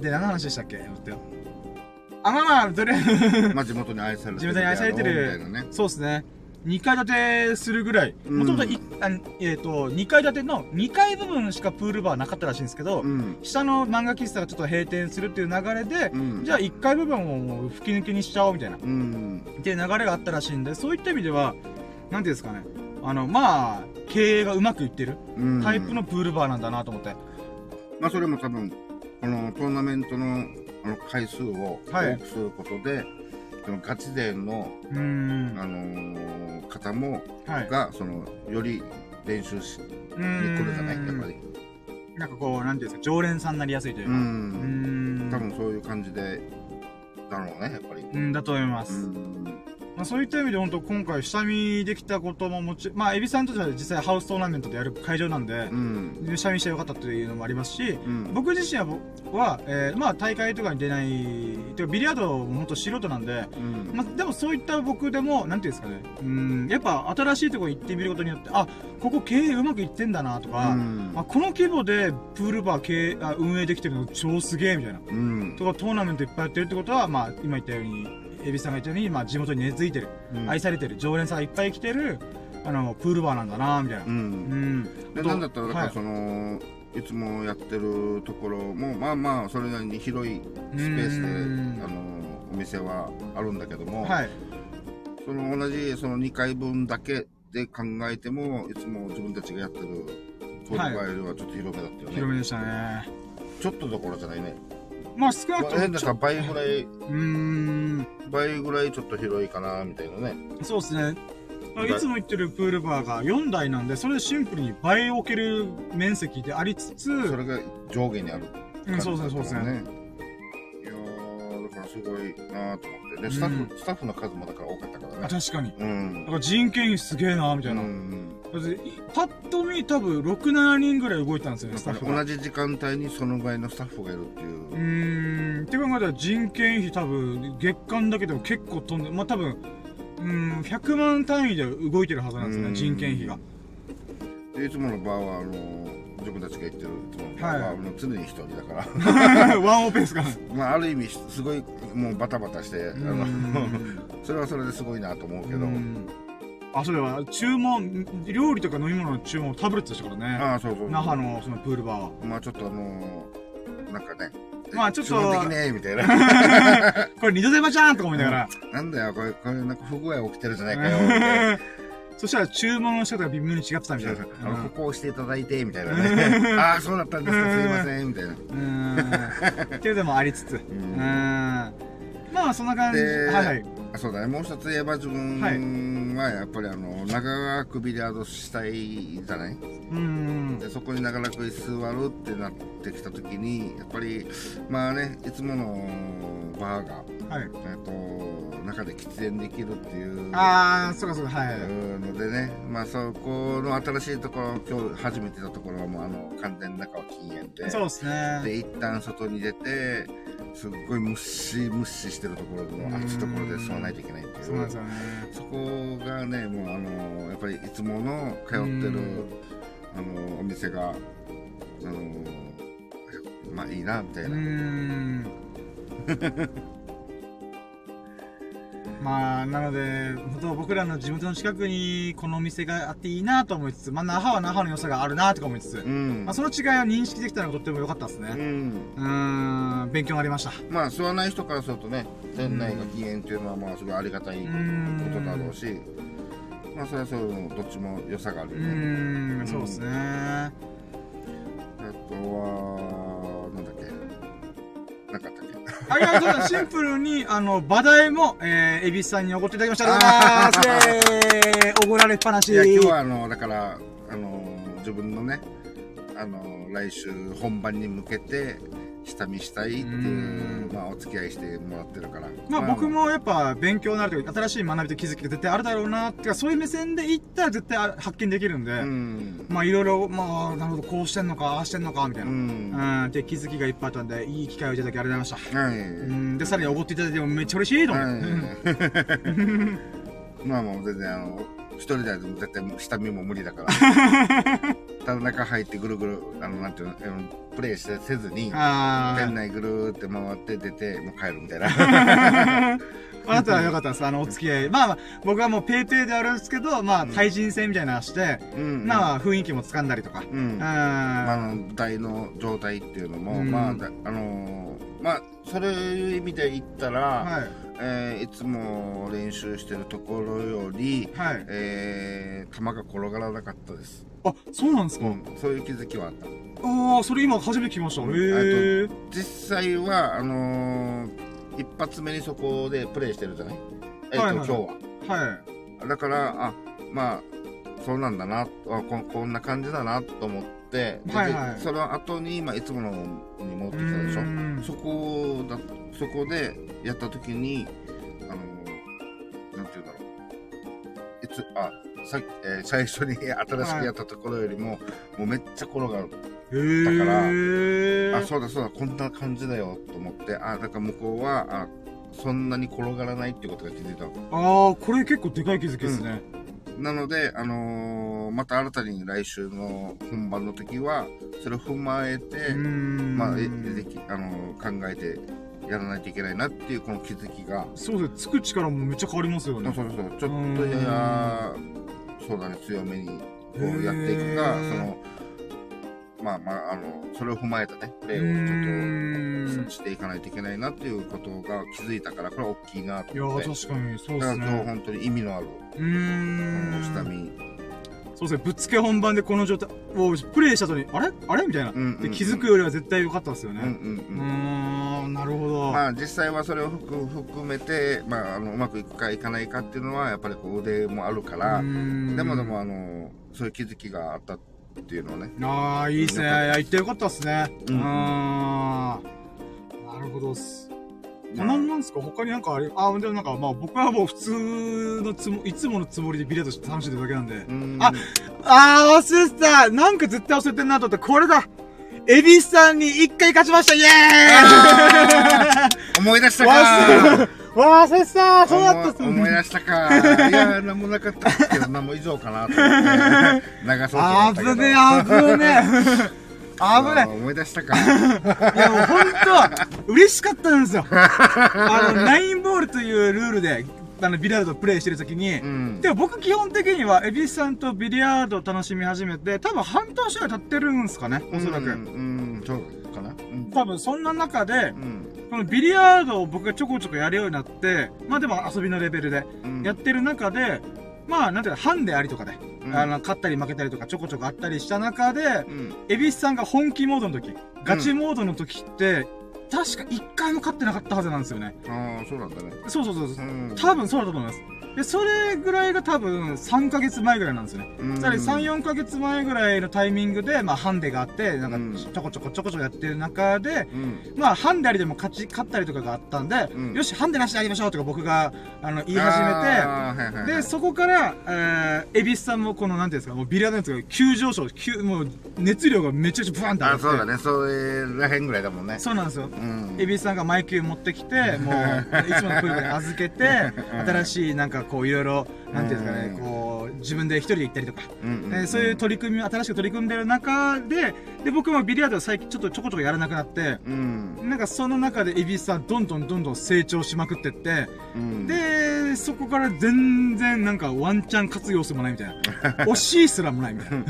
で、何の話でしたっけ？待ってよ。あ、まあまあ、とりあえずまあ地元に愛されてる。地元に愛されてる。ね、そうですね。2階建てするぐらい、もともと、えっ、ー、と、2階建ての2階部分しかプールバーなかったらしいんですけど、うん、下の漫画喫茶がちょっと閉店するっていう流れで、うん、じゃあ1階部分をもう吹き抜けにしちゃおうみたいな、うん、っていう流れがあったらしいんで、そういった意味では、なんていうんですかね、あの、まあ、経営がうまくいってるタイプのプールバーなんだなと思って。まあ、それも多分、このトーナメントのあの回数を多くすることで、はいそのガチ勢の、あのー、方も、はい、が、その、より練習し、に来るじゃないやっぱり。なんかこう、なんていうんですか、常連さんになりやすいというか。うん。多分そういう感じで、だろうね、やっぱり。うん、だと思います。まあ、そういった意味で本当今回下見できたことももちまあ、エビさんとしては実際ハウストーナメントでやる会場なんで、うん、下見してよかったというのもありますし、うん、僕自身は、はえー、まあ、大会とかに出ない、てかビリヤードも本当素人なんで、うん、まあ、でもそういった僕でも、なんていうんですかね、うん、やっぱ新しいところに行ってみることによって、あ、ここ経営うまくいってんだなとか、うん、あこの規模でプールバー経営あ運営できてるの超すげえみたいな、うん、とかトーナメントいっぱいやってるってことは、まあ、今言ったように、エビさんが言ったように、まあ、地元に根付いてる、うん、愛されてる、常連さんがいっぱい来てる、あの、プールバーなんだなみたいな。うん。うん、で、なんだったら、だからその、はい、いつもやってるところも、まあまあ、それなりに広いスペースで、あの、お店はあるんだけども、はい。その同じ、その2回分だけで考えても、いつも自分たちがやってるプールバーよりはちょっと広めだったよね。広めでしたね。ちょっとどころじゃないね。まあ少なくとも。変だから倍ぐらい、うん。倍ぐらいちょっと広いかな、みたいなね。そうですね。いつも言ってるプールバーが4台なんで、それでシンプルに倍置ける面積でありつつ、それが上下にある、うん、そうですね、そうですね。いやー、だからすごいなーと思って。で、スタッフ、うん、スタッフの数もだから多かったからね。確かに。うん。だから人件費すげえなーみたいな。うん。パッと見多分6、7人ぐらい動いたんですよね、スタッフ同じ時間帯にそのぐらいのスタッフがいるっていう。うーん。って考えたら人件費多分月間だけでも結構飛んで、まあ多分、うん、100万単位で動いてるはずなんですよね、人件費が。でいつもの場は、あの自分たちが言ってるいつもの場は、はい、常に一人だから。ワンオペですか まあある意味すごいもうバタバタしてあの それはそれですごいなと思うけどあ、そうだ、注文、料理とか飲み物の注文タブレットでしたからね。あそうそう那覇のそのプールバー。まあちょっとあのー、なんかね。まあちょっと。基本的ねみたいな。これ二度手間じゃんとか思いながら。なんだよ、これ、これなんか不具合起きてるじゃないかよ。そしたら注文の仕方が微妙に違ってたみたいな。あの、ここ押していただいて、みたいなね。ああ、そうだったんですか、すいません、みたいな。うん。けどもありつつ。うん。まあそんな感じ。はいはい。そうだね、もう一つ言えば自分はやっぱりあの、長くビリヤードしたいじゃない？うんでそこに長らく座るってなってきた時に、やっぱり、まあね、いつものバーが、はい、えっと、中で喫煙できるっていう。ああ、そうかそうか、はい。のでね、まあそこの新しいところ、今日初めてたところはもうあの、完全中は禁煙で。そうですね。で、一旦外に出て、すっごいムッシムッシしてるところの暑いところで吸わないといけないっていう。そこがねもうあのやっぱりいつもの通ってるあのお店があのまあいいなみたいな まあ、なので、本当僕らの地元の近くにこのお店があっていいなと思いつつ、まあ、那覇は那覇の良さがあるなとか思いつつ、うん、まあ、その違いを認識できたのがとっても良かったですね。うん。うん勉強になりました。まあ、吸わない人からするとね、店内が禁煙っていうのは、まあ、すごいありがたいことだろうし、うまあ、それはそう、どっちも良さがあるよね。うん、そうですね。あとは。なかったっけはい、そうだ、シンプルに、あの、場代も、えー、エビスさんにおごっていただきました。ありがとうございます。えー、おごられっぱなし。いや、今日はあの、だから、あの、自分のね、あの、来週本番に向けて、下見したいっていう、まあ、お付き合いしてもらってるから。まあ、僕もやっぱ勉強になるというか、新しい学びと気づきが絶対あるだろうな、ってか、そういう目線でいったら絶対発見できるんで、んまあ、いろいろ、まあ、なるほど、こうしてんのか、ああしてんのか、みたいな。うん。って気づきがいっぱいあったんで、いい機会をいただきありがとうございました。はい。うん。で、さらにおごっていただいてもめっちゃ嬉しいと思う。はい。まあもう全然あの、一人では絶対下見も無理だから。ただ中入ってぐるぐる、あの、なんていうの、プレイしてせずに、店内ぐるーって回って出て、もう帰るみたいな。あなたは良かったです。あの、お付き合い。まあまあ、僕はもうペイペイであるんですけど、まあ、対人戦みたいなのして、うん、まあ、雰囲気も掴んだりとか。うん。ああの、台の状態っていうのも、うん、まあ、あのー、まあ、それいう意味で言ったら、はいえー、いつも練習してるところより、はい、えー、球が転がらなかったです。あ、そうなんですか、うん、そういう気づきはあった。ああ、それ今初めて聞きました。へ、え実際は、あのー、一発目にそこでプレイしてるじゃない？えっ、ー、と、はいはい、今日は。はい。だから、あ、まあ、そうなんだな、あここんな感じだなと思って、はいはい、その後に、まあ、いつものに戻ってきたでしょ？そこだ、そこでやった時に、あの、なんて言うんだろう。いつ、あ、さえー、最初に新しくやったところよりも、はい、もうめっちゃ転がる。だから、あ、そうだそうだ、こんな感じだよと思って、あ、だから向こうは、あ、そんなに転がらないってことが気づいたああ、これ結構でかい気づきですね。うんなので、あのー、また新たに来週の本番の時は、それを踏まえて、まあ、えでき、あのー、考えてやらないといけないなっていうこの気づきが。そうです。つく力もめっちゃ変わりますよね。そうそうそう。ちょっとやや、そうだね、強めにこうやっていくか、その、まあまあ、あの、それを踏まえたね、プレーをちょっとしていかないといけないなっていうことが気づいたから、これは大きいなと思って。いや、確かに、そうですね。だから今日本当に意味のある、うん。下見。そうですね、ぶっつけ本番でこの状態をプレイした後に、あれ？あれ？みたいな、うんうんうん、で。気づくよりは絶対良かったですよね。うんうんうん。うん、なるほど。まあ実際はそれを含めて、まああの、うまくいくかいかないかっていうのは、やっぱりこう腕もあるから、でもでもあの、そういう気づきがあったっていうのはね。ああ、いいっすね。行ってよかったっすね。うん。あなるほどっす。こなんなんすか？他になんかあれ、あ、でもなんかまあ僕はもう普通のつも、いつものつもりでビリヤードして楽しんでるだけなんで。んあ、あー忘れてたなんか絶対忘れてんなと思って、これだエビスさんに一回勝ちましたイエーイ思い出したかわー、せっさそうだったっす思い出したか。いや、なんもなかったけど、なんも以上かなと思って、流そうと思ったけど。あぶね、あぶね。危ない。思い出したか。いや、もう本当嬉しかったんですよ。あの、ナインボールというルールで、あの、ビリヤードプレイしてる時に、うん、でも僕基本的には、エビスさんとビリヤードを楽しみ始めて、多分半年ぐらい経ってるんですかね、おそらく。うん、うん、そうかな。うん、多分そんな中で、うんこのビリヤードを僕がちょこちょこやるようになって、まあでも遊びのレベルで、やってる中で、まあ、なんていうか、ハンデありとかで、うん、あの、勝ったり負けたりとかちょこちょこあったりした中で、恵比寿さんが本気モードの時、ガチモードの時って、確か一回も勝ってなかったはずなんですよね。ああ、そうなんだね。そうそうそうそう、ん、多分そうだと思います。で、それぐらいが多分3ヶ月前ぐらいなんですよね。つまり3、4ヶ月前ぐらいのタイミングで、まあ、ハンデがあって、なんか、ちょこちょこちょこちょこやってる中で、うん、まあ、ハンデありでも勝ち、勝ったりとかがあったんで、うん、よし、ハンデなしでやりましょうとか僕が、あの、言い始めて、はいはい、で、そこから、えー、エビスさんもこの、なんていうんですか、もうビリヤードのやつが急上昇、急、もう、熱量がめちゃくちゃブワンって上がって。あ、そうだね。それらへんぐらいだもんね。そうなんですよ。うん、エビスさんがマイク持ってきて、もう、いつものプールに預けて、新しい、なんかこう、いろいろ、なんていうんですかね、こう、自分で一人で行ったりとか、えそういう取り組み、新しく取り組んでる中で、で、僕もビリヤード最近ちょっとちょこちょこやらなくなって、うん、なんかその中でエビスさんどんどんどんどん成長しまくってって、うん、で、そこから全然なんかワンチャン勝つ要素もないみたいな。惜しいすらもないみたいな。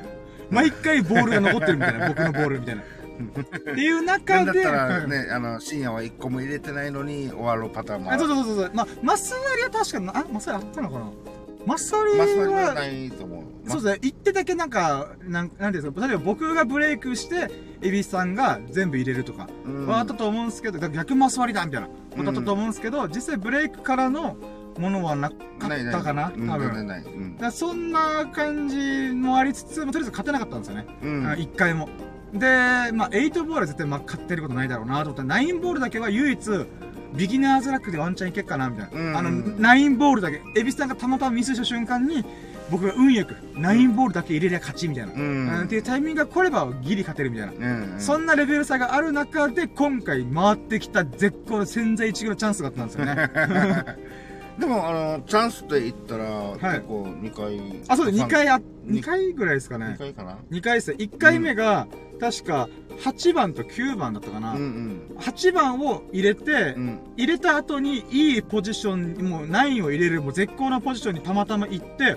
毎回ボールが残ってるみたいな、僕のボールみたいな。っていう中で。だったらね、あの、深夜は1個も入れてないのに終わるパターンもある。そうそうそうそう。まあ、マス割りは確かに、あ、マス割りあったのかな？マス割りは。マス割りはないと思う。そうですね。言ってだけなんか、なん、なんていうんですか、例えば僕がブレイクして、エビさんが全部入れるとか、はあったと思うんですけど、逆マス割りだみたいなことだったと思うんですけど、実際ブレイクからの、ものはなかったかな多分。なそんな感じもありつつ、とりあえず勝てなかったんですよね。うん、1回も。で、まあ、8ボールは絶対まあ勝ってることないだろうなと思ったら、9ボールだけは唯一、ビギナーズラックでワンチャンいけっかな、みたいな。うん、あの、9ボールだけ、エビスさんがたまたまミスした瞬間に、僕が運よく、9ボールだけ入れりゃ勝ち、みたいな。うん、っていうタイミングが来ればギリ勝てるみたいな。うん、そんなレベル差がある中で、今回回ってきた絶好の潜在一遇のチャンスがあったんですよね。でも、あの、チャンスって言ったら、結構2回。あ、そうです、2回あ、2回ぐらいですかね。2回かな ?2 回ですね。1回目が、確か、8番と9番だったかな。うんうん、8番を入れて、うん、入れた後にいいポジション、もう9を入れる、もう絶好なポジションにたまたま行って、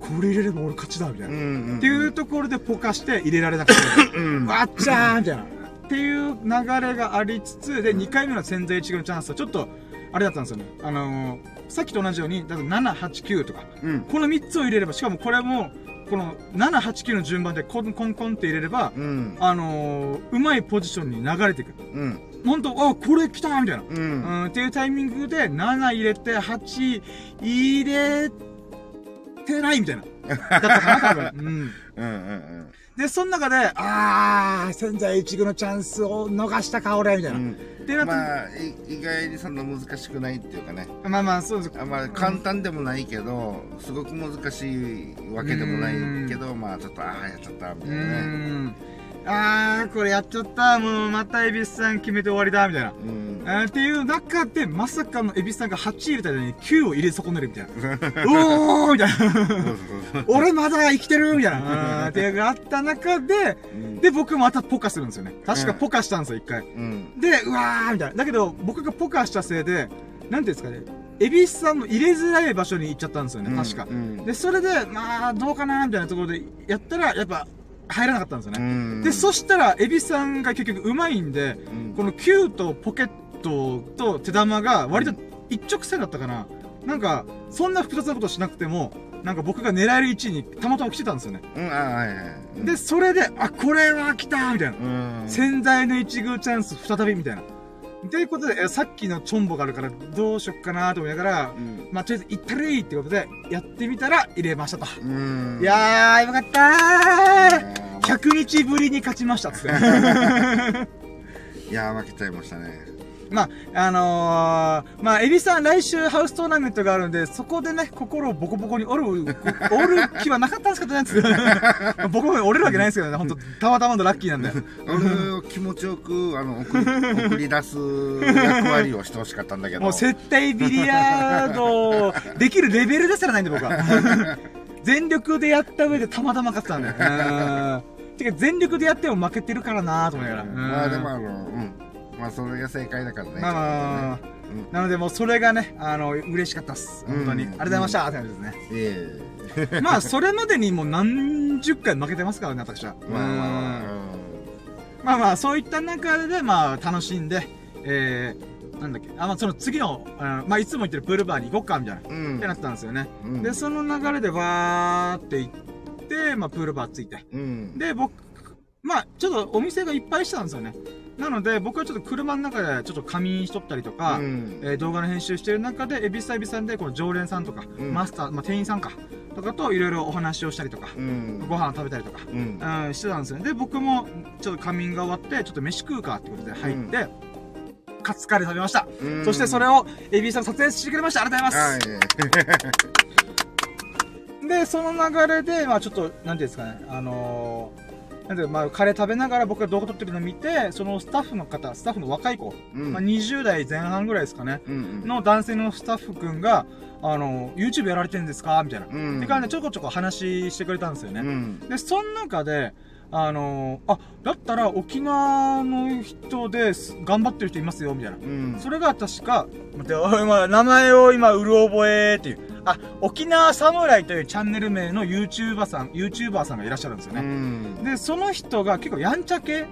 これ入れれば俺勝ちだ、みたいな、うんうんうん。っていうところでポカして入れられなくて、わっちゃーみたいな。っていう流れがありつつ、で、2回目の潜在一遇のチャンスはちょっと、あれだったんですよね。あのーさっきと同じように、だから7、8、9とか、うん、この3つを入れれば、しかもこれも、この7、8、9の順番でコンコンコンって入れれば、うん、あのー、うまいポジションに流れていく。うん。本当あ、これ来たみたいな。うん。うん、っていうタイミングで、7入れて、8入れてないみたいな。だったかな、多分。うん。うんうんうん。で、その中で、あー、潜在一遇のチャンスを逃したか、俺、みたいな。うんでなまあ意外にそんな難しくないっていうかねまあまあそうですまあ簡単でもないけど、すごく難しいわけでもないけどまあちょっとああやっちゃったみたいなねあー、これやっちゃった。もう、またエビスさん決めて終わりだ、みたいな。うん。あっていう中で、まさかのエビスさんが8入れたのに9を入れ損ねるみたいな。おーみたいな。俺まだ生きてるみたいな。っていうのがあった中で、うん、で、僕またポカするんですよね。確かポカしたんですよ、一回。うん、で、うわーみたいな。だけど、僕がポカしたせいで、なんていうんですかね。エビスさんの入れづらい場所に行っちゃったんですよね、確か。うん、で、それで、まあ、どうかなみたいなところでやったら、やっぱ、入らなかったんですよね。で、そしたら、エビさんが結局うまいんで、この Q とポケットと手玉が割と一直線だったかな。なんか、そんな複雑なことしなくても、なんか僕が狙える位置にたまたま来てたんですよね。うん、はいはい。で、それで、あ、これは来たみたいな。潜在の一遇チャンス再びみたいな。ということで、さっきのチョンボがあるから、どうしよっかなと思いながら、うん、まあ、とりあえず行ったれいってことで、やってみたら入れましたと。いやー、よかったー !100 日ぶりに勝ちましたっつって。いやー、負けちゃいましたね。まあ、あのー、まあ、エビさん来週ハウストーナメントがあるんで、そこでね、心をボコボコに折る、折る気はなかったんですけどね、ボコボコに折れるわけないですけどね、本当たまたまのラッキーなんで。俺を気持ちよく、あの、送り、送り出す役割をしてほしかったんだけど。もう絶対ビリヤードできるレベルですらないんで、僕は。全力でやった上でたまたま勝ったんだよ。てか、全力でやっても負けてるからなと思いながら。まあでもあの、うん。まあそれが正解だからね。まあまあ、うん、なのでもうそれがね、あの、嬉しかったっす。本当に。ありがとうございましたって感じですね。ええ まあそれまでにもう何十回負けてますからね、私は。まあまあまあ。まあまあ、そういった中で、まあ楽しんで、えー、なんだっけ、あ、まあその次の、あまあいつも言ってるプールバーに行こっか、みたいな、うん、ってなったんですよね。うん、で、その流れでわーって行って、まあプールバーついて。うん、で、僕、まあちょっとお店がいっぱいしたんですよね。なので、僕はちょっと車の中でちょっと仮眠しとったりとか、うん、えー、動画の編集してる中で、エビスタエビさんで、この常連さんとか、うん、マスター、まあ、店員さんか、とかといろいろお話をしたりとか、うん、ご飯を食べたりとか、うん、うん、してたんですよね。で、僕もちょっと仮眠が終わって、ちょっと飯食うかってことで入って、カツカレー食べました。そしてそれを、エビさん撮影してくれました。ありがとうございます。で、その流れで、まあちょっと、なんていうんですかね、あのーなんで、まあ、カレー食べながら僕が動画撮ってるのを見て、そのスタッフの方、スタッフの若い子、うん、まあ、20代前半ぐらいですかね、うんうん、の男性のスタッフくんが、あの、YouTube やられてるんですか？みたいな。うん、って感じでちょこちょこ話してくれたんですよね。うん、で、その中で、あのー、あ、だったら沖縄の人で頑張ってる人いますよ、みたいな。うん、それが確か、待って、おい、ま名前を今、うる覚えっていう。あ、沖縄侍というチャンネル名の YouTuber さん、YouTuber さんがいらっしゃるんですよね。うん、で、その人が結構やんちゃ系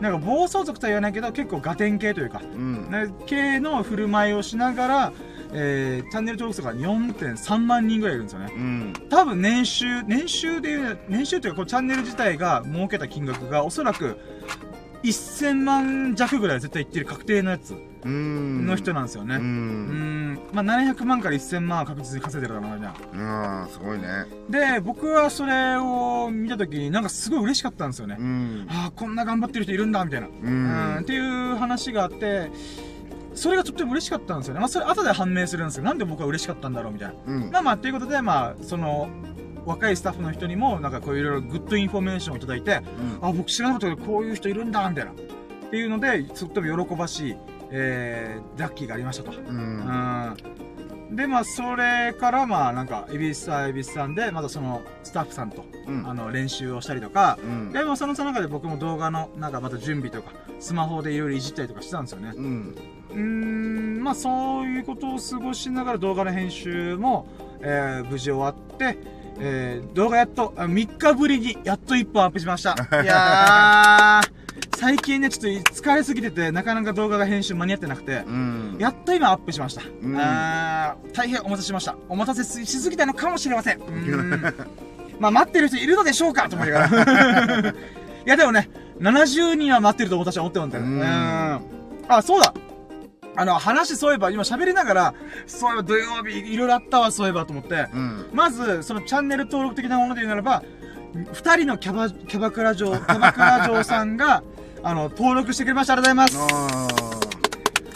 なんか暴走族とは言わないけど、結構ガテン系というか、うん、系の振る舞いをしながら、えー、チャンネル登録者が4.3万人ぐらいいるんですよね。うん、多分年収、年収でいう、年収というかこうチャンネル自体が儲けた金額がおそらく1000万弱ぐらい絶対いってる確定のやつの人なんですよね。うん。まあ700万から1000万は確実に稼いでるからな、じゃん。すごいね。で、僕はそれを見たときになんかすごい嬉しかったんですよね。うん、ああ、こんな頑張ってる人いるんだ、みたいな。うん。っていう話があって、それがとっても嬉しかったんですよね。まあ、それ後で判明するんですよ。なんで僕は嬉しかったんだろうみたいな。うん、まあまあ、っていうことで、まあ、その、若いスタッフの人にも、なんかこういろいろ good information をいただいて、うん、あ、僕知らなかったけど、こういう人いるんだ、みたいな。っていうので、とっても喜ばしい、えー、ラッキーがありましたと。うん、うんで、まあ、それから、まあ、なんか、エビスさん、エビスさんで、またその、スタッフさんと、うん、あの、練習をしたりとか、うん、で、もその中で僕も動画の、なんか、また準備とか、スマホでいろいろいじったりとかしてたんですよね。うん。うん、まあ、そういうことを過ごしながら動画の編集も、えー、無事終わって、えー、動画やっと、3日ぶりに、やっと1本アップしました。いやー、最近ね、ちょっと疲れすぎてて、なかなか動画が編集間に合ってなくて、うん、やっと今アップしました。うん、あ大変お待たせしました。お待たせしすぎたのかもしれません。んまあ、待ってる人いるのでしょうかと思いながら。いや、でもね、70人は待ってると私は思ってるんだよ。うん。あ、そうだあの、話そういえば、今喋りながら、そういえば土曜日いろいろあったわ、そういえばと思って、うん、まず、そのチャンネル登録的なもので言うならば、二人のキャバ、キャバクラ嬢、キャバクラ嬢さんが、あの、登録してくれました。ありがとうございます。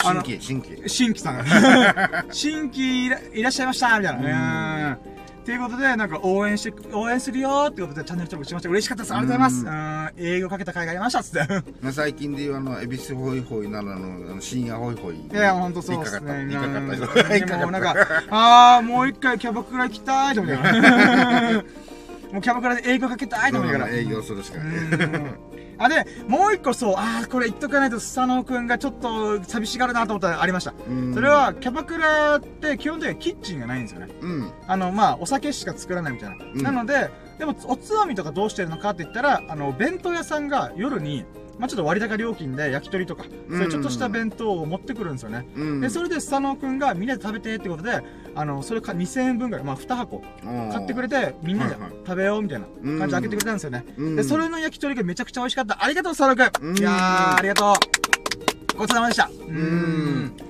新規、新規。新規さんが。新規いらいらっしゃいましたみたいな。うん。っていうことで、なんか応援して、応援するよってことでチャンネル登録しました。嬉しかったです。ありがとうございます。うん。営業かけた甲斐がありましたっつって。まあ最近で言うあの、エビスホイホイならの、深夜ホイホイ。いや、ほんとそうですね。引っかかった。引っかかった。もうなんか、あー、もう一回キャバクラ行きたいと思って。もうキャバクラで営業かけたいと思いながら。営業するしかない。あ、で、もう一個そう、ああ、これ言っとかないと、スサノオくんがちょっと寂しがるなと思ったらありました。それは、キャバクラって基本的にはキッチンがないんですよね。うん。あの、まあ、お酒しか作らないみたいな。うん、なので、でも、おつまみとかどうしてるのかって言ったら、あの、弁当屋さんが夜に、まあ、ちょっと割高料金で焼き鳥とか、そういうちょっとした弁当を持ってくるんですよね。うん、で、それでスサノオくんがみんなで食べてってことで、あの、それか2000円分ぐらい、まあ2箱買ってくれて、みんなで食べようみたいな感じで開けてくれたんですよね。で、それの焼き鳥がめちゃくちゃ美味しかった。ありがとう、スサノオくん。いやー、ありがとう。ごちそうさまでした。うん。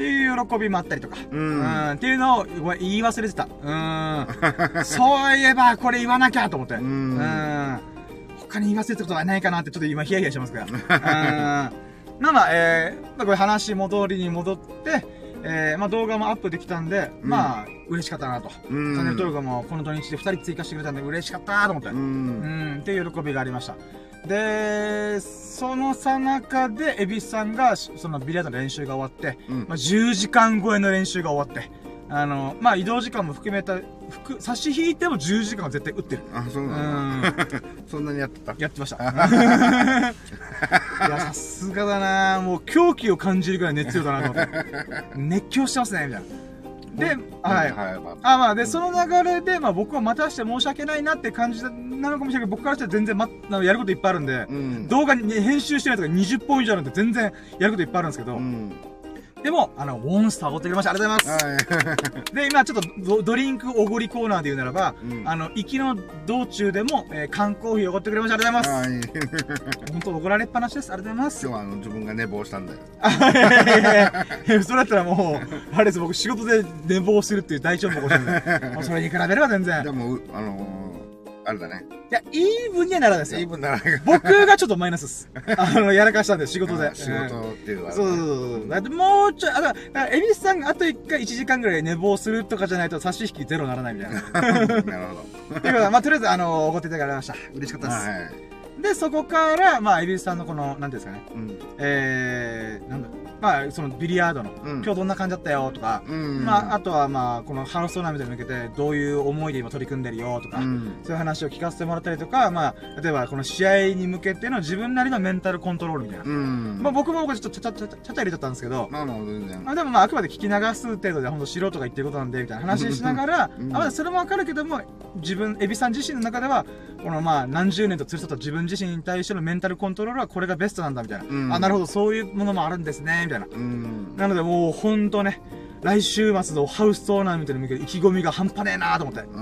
っていう喜びもあったりとか。うん。っていうのを言い忘れてた。うん。そういえば、これ言わなきゃと思って。うん。うん他に言わせたことはないかなってちょっと今ヒヤヒヤしてますから。うん。まあまあ、えー、まあこれ話戻りに戻って、えー、まあ動画もアップできたんで、うん、まあ、嬉しかったなと。チャンネル登録もこの土日で2人追加してくれたんで嬉しかったなと思って。うん。うんっていう喜びがありました。で、そのさなかで、エビさんが、そのビリヤードの練習が終わって、うん、まあ10時間超えの練習が終わって、あの、まあ、移動時間も含めた、差し引いても10時間は絶対打ってる。あ、そうなんだ。そんなにやってた？やってました。いや、さすがだなもう狂気を感じるぐらい熱量だなと思って。熱狂してますね、みたいな。で、はい。はい、あ、まあ、で、その流れで、まあ、僕はまたして申し訳ないなって感じなのかもしれないけど、僕からしては全然、ま、やることいっぱいあるんで、うん、動画に編集してないとか20本以上あるんで、全然やることいっぱいあるんですけど、うんでも、あの、モンスターおごってくれました。ありがとうございます。で、今ちょっとドリンクおごりコーナーで言うならば、うん、あの、行きの道中でも、えー、缶コーヒーおごってくれました。ありがとうございます。本当おごられっぱなしです。ありがとうございます。今日はあの、自分が寝坊したんだよ。い やそれだったらもう、あれです、僕仕事で寝坊するっていう大丈夫起こしてるんで。それに比べれば全然。でも、あのーあれだね。いや、イーブンにはならないですよ。イーブンならない。僕がちょっとマイナスです。あの、やらかしたんで、仕事で。仕事っていうのは、そうそうそう。だってもうちょい、あ、だから、エビスさんがあと1回1時間ぐらい寝坊するとかじゃないと差し引きゼロならないみたいな。なるほど。ということで、まあ、とりあえず、あの、おごっていただきました。嬉しかったです。はい。で、そこから、まあ、エビスさんのこの、なんですかね。うん、えー、なんだまあ、そのビリヤードの、うん、今日どんな感じだったよとか、うん、まあ、あとはまあ、このハウストーナメントに向けてどういう思いで今取り組んでるよとか、うん、そういう話を聞かせてもらったりとか、まあ、例えばこの試合に向けての自分なりのメンタルコントロールみたいな。まあ、僕も僕ちょっとちゃちゃちゃちゃちゃ入れちゃったんですけど、まあ、まあ、でもまあ、あくまで聞き流す程度で本当素人が言ってることなんで、みたいな話しながら、あまあ、それもわかるけども、自分、エビさん自身の中では、このまあ、何十年と連れ添った自分自身に対してのメンタルコントロールはこれがベストなんだみたいな。あ、なるほど、そういうものもあるんですね、みたいな。なのでもうほんとね、来週末のハウストーナメントに向けて意気込みが半端ねえなと思って。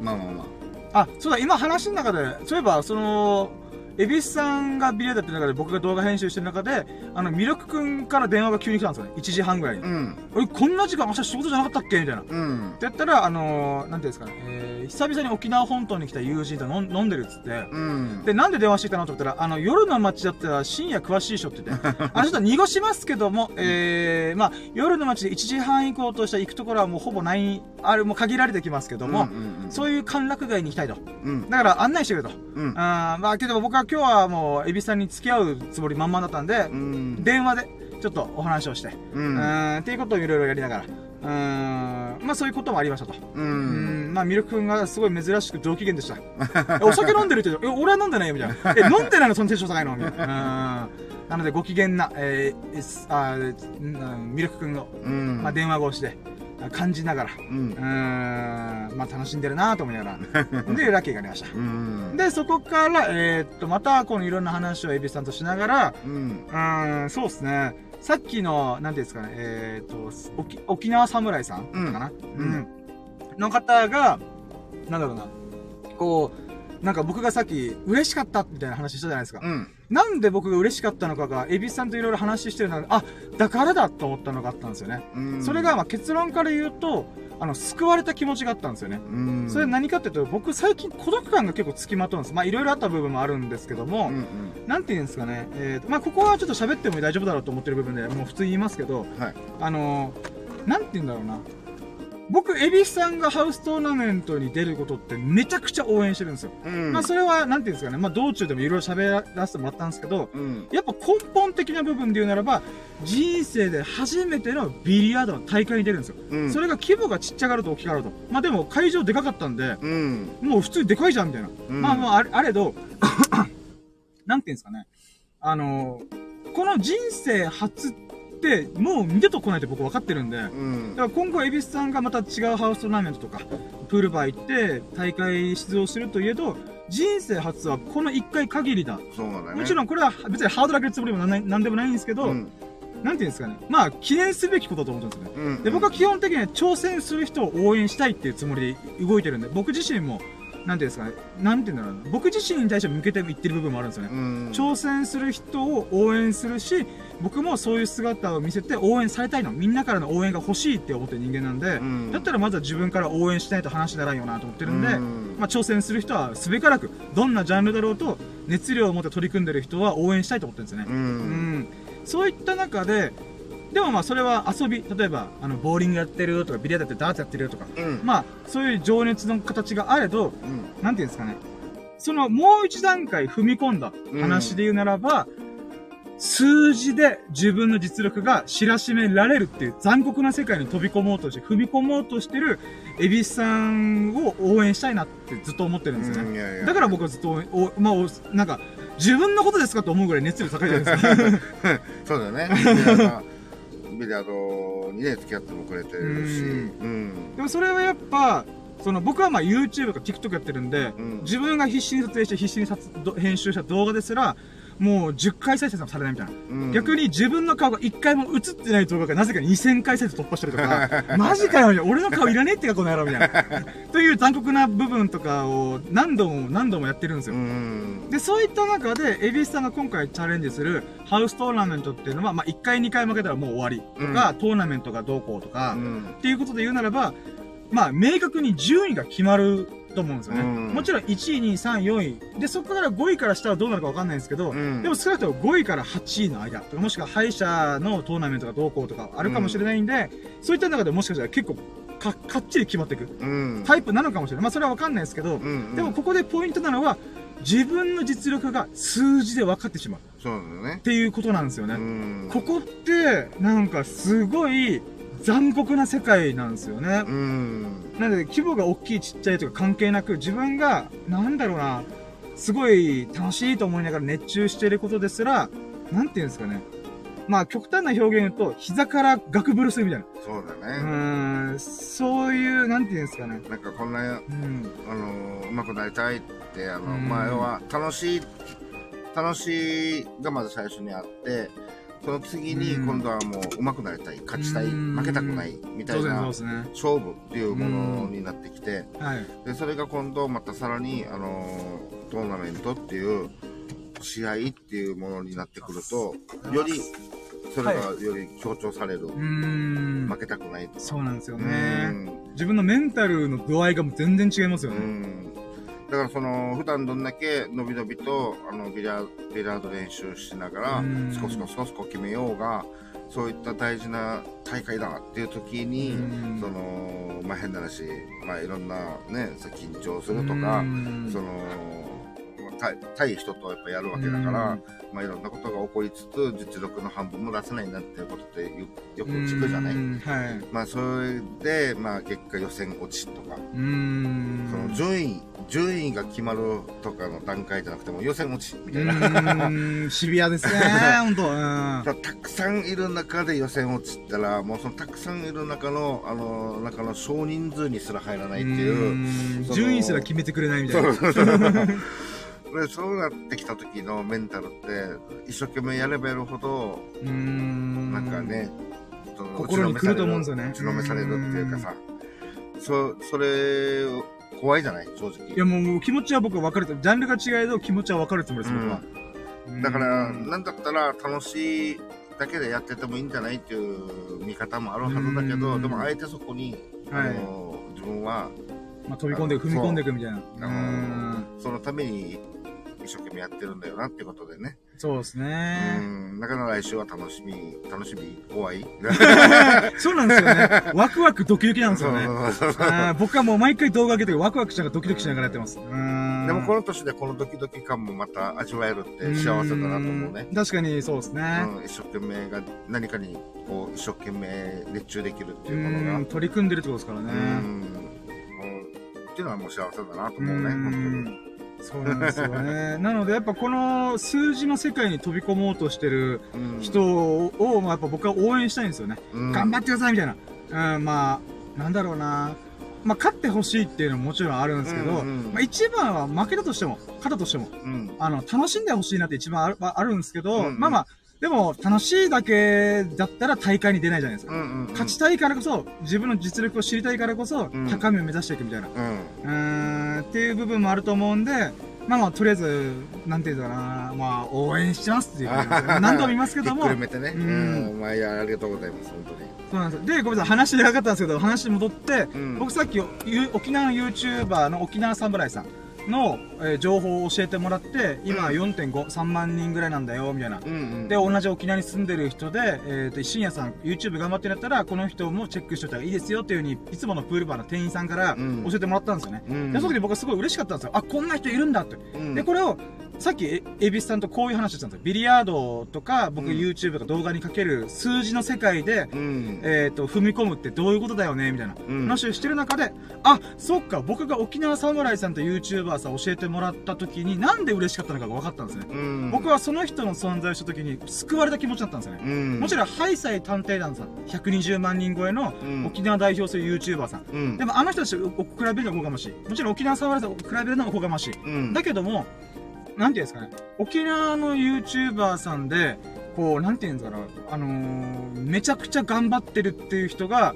まあまあまあ。あ、そうだ、今話の中で、そういえば、その、恵比寿さんがビデオだってる中で僕が動画編集してる中で、あの、ミルクくんから電話が急に来たんですよね。1時半ぐらいに。うん。俺、こんな時間明日仕事じゃなかったっけ？みたいな。うん。ってやったら、あのー、なんていうんですかね、えー、久々に沖縄本島に来た友人と飲んでるっつって、うん。で、なんで電話してきたの？と思ったら、あの、夜の街だったら深夜詳しいっしょって言って、あの人は濁しますけども、えー、まあ、夜の街で1時半以降としたら行くところはもうほぼない、あれも限られてきますけども、うんうんうん、そういう歓楽街に行きたいと。うん。だから案内してくれと。うん。あまあ、けど僕は今日はもう、エビさんに付き合うつもり満々だったんで、うん、電話でちょっとお話をして、うん、うん。っていうことをいろいろやりながら、うん。まあそういうこともありましたと。うん。まあミルク君がすごい珍しく上機嫌でした。お酒飲んでるって言俺は飲んでないよみたいな。え、飲んでないのそのテンション高いの？みたいな。なのでご機嫌な、えー、あミルク君の、うん、まあ電話越しで、感じながら、うん、うん。まあ楽しんでるなと思いながら、で、ラッキーがありました。うん、で、そこから、えー、っと、また、このいろんな話をエビさんとしながら、うん、うんそうですね。さっきの、なんていうんですかね、えー、っと、沖沖縄侍さんかな、うん、の方が、なんだろうな、こう、なんか僕がさっき嬉しかったみたいな話したじゃないですか。うん。なんで僕が嬉しかったのかが、エビスさんといろいろ話してるのが、あ、だからだと思ったのがあったんですよね。うん。それが、まあ結論から言うと、あの、救われた気持ちがあったんですよね。うん。それ何かっていうと、僕最近孤独感が結構つきまとうんです。まあいろいろあった部分もあるんですけども、うんうん、なんて言うんですかね。えーと、まあここはちょっと喋っても大丈夫だろうと思ってる部分で、もう普通に言いますけど、はい。あのー、なんて言うんだろうな。僕、エビスさんがハウストーナメントに出ることってめちゃくちゃ応援してるんですよ。うん、まあそれは、なんていうんですかね、まあ道中でもいろいろ喋らせてもらったんですけど、うん、やっぱ根本的な部分で言うならば、人生で初めてのビリヤードの大会に出るんですよ。うん、それが規模がちっちゃがると大きかると。まあでも会場でかかったんで、もう普通にでかいじゃんみたいな。まあまああれ、あれど、なんていうんですかね。あのー、この人生初ってもう二度と来ないって僕分かってるんで、うん、だから今後、恵比寿さんがまた違うハウストーナメントとか、プールバー行って大会出場するといえど、人生初はこの1回限りだ。そうだね。もちろんこれは別にハードル上げるつもりもなんでもないんですけど、うん、なんていうんですかね。まあ、記念すべきことだと思ってるんですよね。うん、で、僕は基本的には挑戦する人を応援したいっていうつもりで動いてるんで、僕自身も、なんていうんですかね、なんていうんだろう僕自身に対して向けて言ってる部分もあるんですよね。挑戦する人を応援するし、僕もそういう姿を見せて応援されたいの。みんなからの応援が欲しいって思ってる人間なんで、だったらまずは自分から応援しないと話にならんよなと思ってるんで、まあ挑戦する人はすべからく、どんなジャンルだろうと、熱量を持って取り組んでる人は応援したいと思ってるんですよね。うん。そういった中で、でもまあそれは遊び、例えば、あの、ボーリングやってるとか、ビリヤードやってダーツやってるとか、うん、まあ、そういう情熱の形があれど、うん、なんていうんですかね。その、もう一段階踏み込んだ話で言うならば、うん、数字で自分の実力が知らしめられるっていう残酷な世界に飛び込もうとして、踏み込もうとしてる、エビスさんを応援したいなってずっと思ってるんですよね。いやいやだから僕はずっと、お、まあ、なんか、自分のことですかと思うぐらい熱量高いじゃないですか。そうだよね。ビリヤードにね、付き合ってもくれてるし。うん。でもそれはやっぱ、その僕はまあ YouTube とか TikTok やってるんで、うん、自分が必死に撮影して必死に撮編集した動画ですら、もう10回再生されないみたいな。うん、逆に自分の顔が1回も映ってない動画がなぜか2000回再生突破してるとか、マジかよ、俺の顔いらねえってか、この野郎みたいな。という残酷な部分とかを何度も何度もやってるんですよ。うん、で、そういった中で、エビスさんが今回チャレンジするハウストーナメントっていうのは、まあ1回2回負けたらもう終わりとか、うん、トーナメントがどうこうとか、っていうことで言うならば、まあ明確に順位が決まると思うんですよね。うん、もちろん1位、2位、3位、4位。で、そこから5位から下はどうなるかわかんないんですけど、うん、でも少なくとも5位から8位の間とか、もしくは敗者のトーナメントがどうこうとかあるかもしれないんで、うん、そういった中でもしかしたら結構か、かっちり決まっていく、タイプなのかもしれない。まあそれはわかんないですけど、うんうん、でもここでポイントなのは、自分の実力が数字で分かってしまう。そうだね。っていうことなんですよね。ここって、なんかすごい、残酷な世界なんですよね。うん。なので、規模が大きいちっちゃいとか関係なく、自分が、なんだろうな、すごい楽しいと思いながら熱中していることですら、なんていうんですかね。まあ、極端な表現言うと、膝からガクブルするみたいな。そうだね。うん、そういう、なんていうんですかね。なんかこんな、うん、あの、うまくなりたいって、あの、前は、楽しい、楽しいがまず最初にあって、その次に今度はもう上手くなりたい、勝ちたい、負けたくないみたいな勝負っていうものになってきて、でそれが今度またさらに、あのトーナメントっていう試合っていうものになってくると、よりそれがより強調される。負けたくないそうなんですよね。自分のメンタルの度合いが全然違いますよね。だからその、普段どんだけ伸び伸びと、あの、ビラ、ビラード練習しながら、スコスコスコスコ決めようが、そういった大事な大会だっていう時に、その、まあ、変な話、まあ、いろんなね、緊張するとか、その、対人とやっぱやるわけだから、まあ、いろんなことが起こりつつ、実力の半分も出せないなっていうことってよく聞くじゃない、はい、まあ、それで、まあ、結果予選落ちとか、その順位、順位が決まるとかの段階じゃなくても予選落ちみたいな。シビアですね、本当。たくさんいる中で予選落ちったら、もうそのたくさんいる中の、あの、中の少人数にすら入らないっていう。う順位すら決めてくれないみたいな。でそうなってきた時のメンタルって一生懸命やればやるほどうんなんかね心にくると思うんですよね打ちのめされるっていうかさそそれ怖いじゃない正直。いやもう気持ちは僕は分かるとジャンルが違えど気持ちは分かるつもりです僕は。だからなんだったら楽しいだけでやっててもいいんじゃないっていう見方もあるはずだけどでもあえてそこに、はい、あの自分はまあ、飛び込んで踏み込んでいくみたいな。あのそのために一生懸命やってるんだよなってことでね。そうですね。うん。だから来週は楽しみ、楽しみ、怖い そうなんですよね。ワクワクドキドキなんですよね。僕はもう毎回動画上げてワクワクしながらドキドキしながらやってます。でもこの年でこのドキドキ感もまた味わえるって幸せだなと思うね。確かにそうですね。うん、一生懸命が何かにこう一生懸命熱中できるっていうものが。取り組んでるってことですからね。うんっていうのはもう幸せだなと思うね、本当に。そうなんですよね。なので、やっぱこの数字の世界に飛び込もうとしてる人を、まあ、やっぱ僕は応援したいんですよね。うん、頑張ってくださいみたいな。うん、まあ、なんだろうな。まあ、勝ってほしいっていうのももちろんあるんですけど、うんうん、まあ、一番は負けたとしても、勝ったとしても、うん、あの、楽しんでほしいなって一番あるあるんですけど、うんうん、まあまあ、でも、楽しいだけだったら大会に出ないじゃないですか。うんうんうん、勝ちたいからこそ、自分の実力を知りたいからこそ、高みを目指していくみたいな。うん、ん、っていう部分もあると思うんで、まあまあ、とりあえず、なんていうかな、まあ、応援してますっていう。何度も見ますけども。ひっくるめてね。うん。お前ありがとうございます、本当に。そうなんですで、ごめんなさい、話でかかったんですけど、話戻って、うん、僕さっき、沖縄の YouTuber の沖縄侍さん。の、えー、情報を教えてもらって、今4.5、3万人ぐらいなんだよ、みたいな。うんうん、で、同じ沖縄に住んでる人で、えっ、ー、と、深夜さん、YouTube 頑張ってんだったら、この人もチェックしといたらいいですよっていうふうに、いつものプールバーの店員さんから教えてもらったんですよね。うん、で、その時僕はすごい嬉しかったんですよ。あ、こんな人いるんだって。うん、で、これを、さっき、エビスさんとこういう話したんですよ。ビリヤードとか、僕 YouTube とか動画にかける数字の世界で、うん、えっ、ー、と、踏み込むってどういうことだよねみたいな話をしてる中で、あ、そっか、僕が沖縄侍さんと YouTuber さん教えてもらった時に、なんで嬉しかったのかが分かったんですね。うん、僕はその人の存在をした時に、救われた気持ちだったんですよね。うん、もちろん、ハイサイ探偵団さん、120万人超えの沖縄代表する YouTuber さん。でも、あの人たちを比べるのはおこがましい。もちろん沖縄侍さんを比べるのはおこがましい。だけども、なんていうんですかね、沖縄の YouTuber さんで、こう、なんていうんですかな、あのー、めちゃくちゃ頑張ってるっていう人が、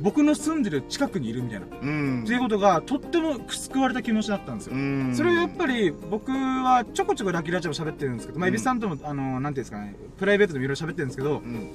僕の住んでる近くにいるみたいな。うん。っていうことが、とっても救われた気持ちだったんですよ。うん。それはやっぱり、僕はちょこちょこラッキーラジオ喋ってるんですけど、まあ、エビさんとも、あのー、なんていうんですかね、プライベートでもいろいろ喋ってるんですけど、うん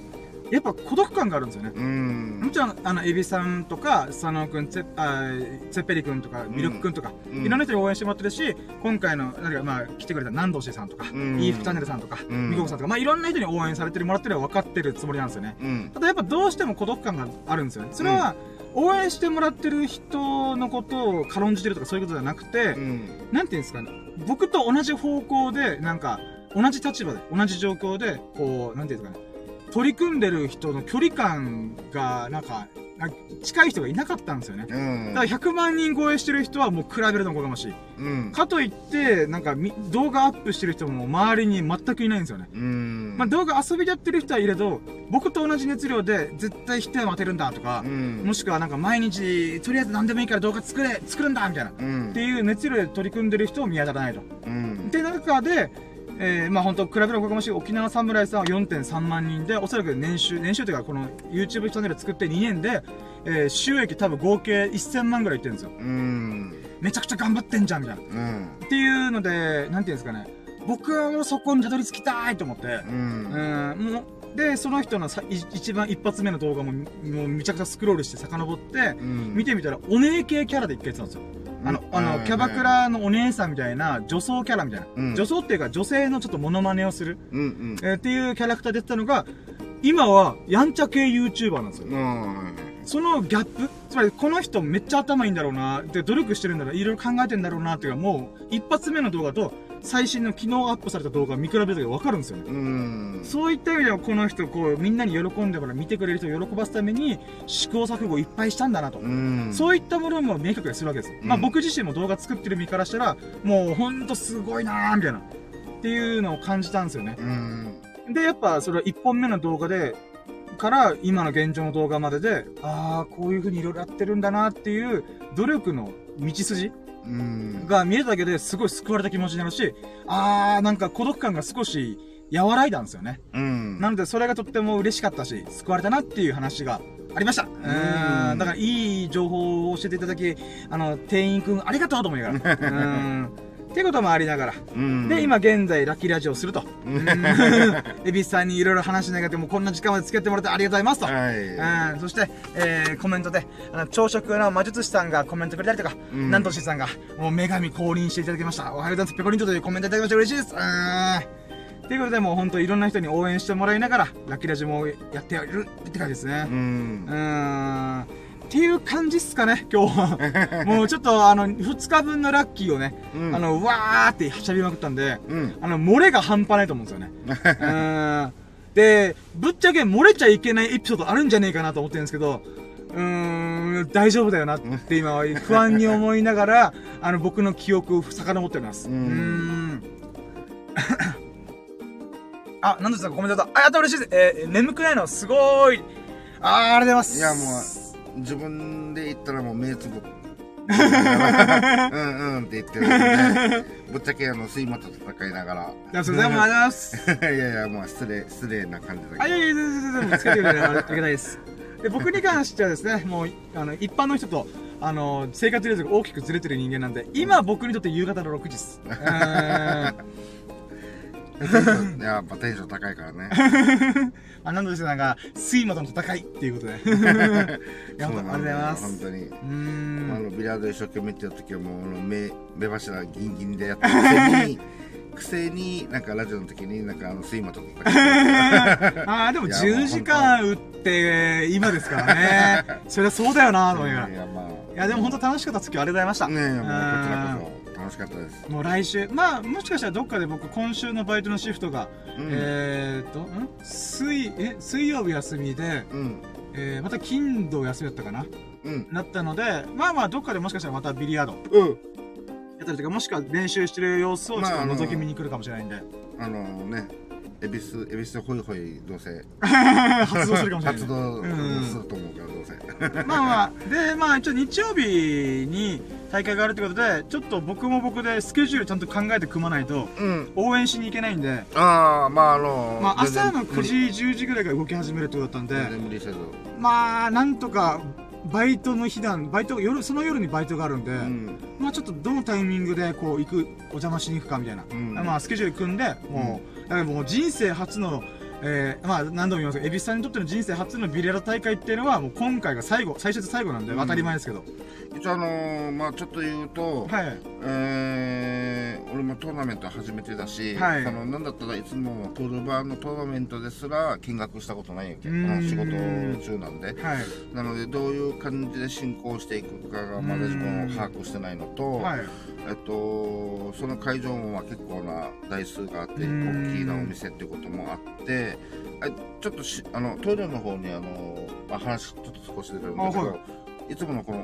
やっぱ孤独感があるんですよね。もちろん、あの、エビさんとか、佐野くん、つあつっぺりくんとか、ミルクくんとか、いろんな人に応援してもらってるし、今回の、なんか、まあ、来てくれた南道氏さんとか、イーフチャンネルさんとか、みここさんとか、まあ、いろんな人に応援されてもらってるのは分かってるつもりなんですよね。ただやっぱどうしても孤独感があるんですよね。それは、応援してもらってる人のことを軽んじてるとかそういうことじゃなくて、うん、なんていうんですかね、僕と同じ方向で、なんか、同じ立場で、同じ状況で、こう、なんていうんですかね、取り組んでる人の距離感が、なんか、近い人がいなかったんですよね。うん、だから100万人超えしてる人はもう比べるのもがましい。うん、かといって、なんか動画アップしてる人も周りに全くいないんですよね。うん、まあ動画遊びでやってる人はいれど、僕と同じ熱量で絶対否定を当てるんだとか、もしくはなんか毎日、とりあえず何でもいいから動画作れ、作るんだみたいな、っていう熱量で取り組んでる人を見当たらないと。って中で、えー、まあ本当比べるおかがましい沖縄侍さんは4.3万人で、おそらく年収、年収というかこの YouTube チャンネル作って2年で、えー、収益多分合計1000万ぐらいいってるんですよ。うん。めちゃくちゃ頑張ってんじゃん、みたいな。うん。っていうので、なんていうんですかね。僕はもうそこにたどり着きたいと思って、うん。うん、もう、で、その人のさ一番一発目の動画も、もうめちゃくちゃスクロールして遡って、うん、見てみたら、お姉系キャラで一回やってたんですよ。あの、あの、キャバクラのお姉さんみたいな女装キャラみたいな。うん、女装っていうか女性のちょっとモノマネをする。うんうん、えー、っていうキャラクターでやってたのが、今はやんちゃ系 YouTuber なんですよ。うんそのギャップつまりこの人めっちゃ頭いいんだろうな、で努力してるんだろう、いろいろ考えてんだろうなっていうか、もう一発目の動画と最新の昨日アップされた動画を見比べると分かるんですよね。そういった意味ではこの人、こう、みんなに喜んでから見てくれる人を喜ばすために試行錯誤いっぱいしたんだなと。そういったものも明確にするわけです。まあ僕自身も動画作ってる身からしたら、もうほんとすごいなーみたいな。っていうのを感じたんですよね。で、やっぱそれは1本目の動画で、から今の現状の動画までで、ああ、こういう風にいろいろやってるんだなっていう努力の道筋が見えただけですごい救われた気持ちになるし、あー、なんか孤独感が少し和らいだんですよね。うん。なのでそれがとっても嬉しかったし、救われたなっていう話がありました。うん。だからいい情報を教えていただき、あの、店員くんありがとうと思いながら。うん。っていうこともありながら。うん、で、今現在ラッキーラジオをすると。エビスさんにいろいろ話しながらもこんな時間まで付き合ってもらってありがとうございますと。はい、うん、そして、えー、コメントで、あの、朝食の魔術師さんがコメントくれたりとか、うん、なんとしさんが、もう女神降臨していただきました。おはようございます。ペコリントというコメントいただきました。嬉しいです。うん。ということで、もう本当いろんな人に応援してもらいながら、ラッキーラジオもやっているって感じですね。うん。うんっていう感じっすかね、今日は。もうちょっと、あの、2日分のラッキーをね、うん、あの、わーって喋りまくったんで、うん、あの、漏れが半端ないと思うんですよね。うん。で、ぶっちゃけ漏れちゃいけないエピソードあるんじゃねえかなと思ってるんですけど、うーん、大丈夫だよなって今は不安に思いながら、あの、僕の記憶を遡っております。うん。んあ、なんですかコメントだ。あ、やった嬉しいです。えー、眠くないの？すごい。あー、ありがとうございます。いや、もう、自分で言ったらもう目つぶ うんうんって言ってるんで、ぶっちゃけあの、睡魔と戦いながら。いや、それでもありがとうございます。いやいや、もう失礼、失礼な感じだけど。あ、いやいや、全然全然、つけてくれてありがたいです。で、僕に関してはですね、もう、あの、一般の人と、あの、生活リズムが大きくずれてる人間なんで、今僕にとって夕方の6時です。い や、やっぱテンション高いからね。あ、なんとしてなんか、睡魔との戦いっていうことで。いや、本当ありがとうございます。本当に。うん。あの、ビラード一生懸命ってやった時はもう、あの、目、目柱ギンギンでやってるくせに、くせに、なんかラジオの時に、なんかあの、睡魔と戦い。ああ、でも10時間打って、今ですからね。そりゃそうだよな、と思いながら。いや、まあ。いや、でも本当楽しかった月ありがとうございました。ねえ、もうこちらこそ。楽しかったです。もう来週まあもしかしたらどっかで僕今週のバイトのシフトが、うん、えっとん？水え水曜日休みで、うん、えー、また金土休みだったかな、うん、なったのでまあまあどっかでもしかしたらまたビリヤード、うん、やったりとかもしくは練習してる様子をちょっと覗き見に来るかもしれないんで、まあ、あのね恵比寿、恵比寿ホイホイどうせ。発動するかもしれない。発動すると思うから、どうせ。まあまあ、で、まあ一応日曜日に、大会があるってことで、ちょっと僕も僕でスケジュールちゃんと考えて組まないと、応援しに行けないんで、ああ、まああのまあ朝の9時、10時ぐらいから動き始めるってことだったんで、まあ、なんとか、バイトの日段、バイト、夜、その夜にバイトがあるんで、うん、まあちょっとどのタイミングでこう行く、お邪魔しに行くかみたいな。うん、まあスケジュール組んで、もう、だからもう人生初の、えー、まあ何度も言いますけど、蛭子さんにとっての人生初のビレラ大会っていうのは、もう今回が最後、最初で最後なんで、当たり前ですけど。一応あのー、まあちょっと言うと、はい。えー、俺もトーナメント初めてだし、はい。その、なんだったらいつもプールバーのトーナメントですら見学したことないわけ。仕事中なんで。はい。なので、どういう感じで進行していくかが、まだ自分を把握してないのと、はい。えっと、その会場もまあ結構な台数があって、大きなお店っていうこともあって、ちょっとしあのトイレの方にあの、まあ、話ちょっと少し出てるんだけど、はい、いつものこの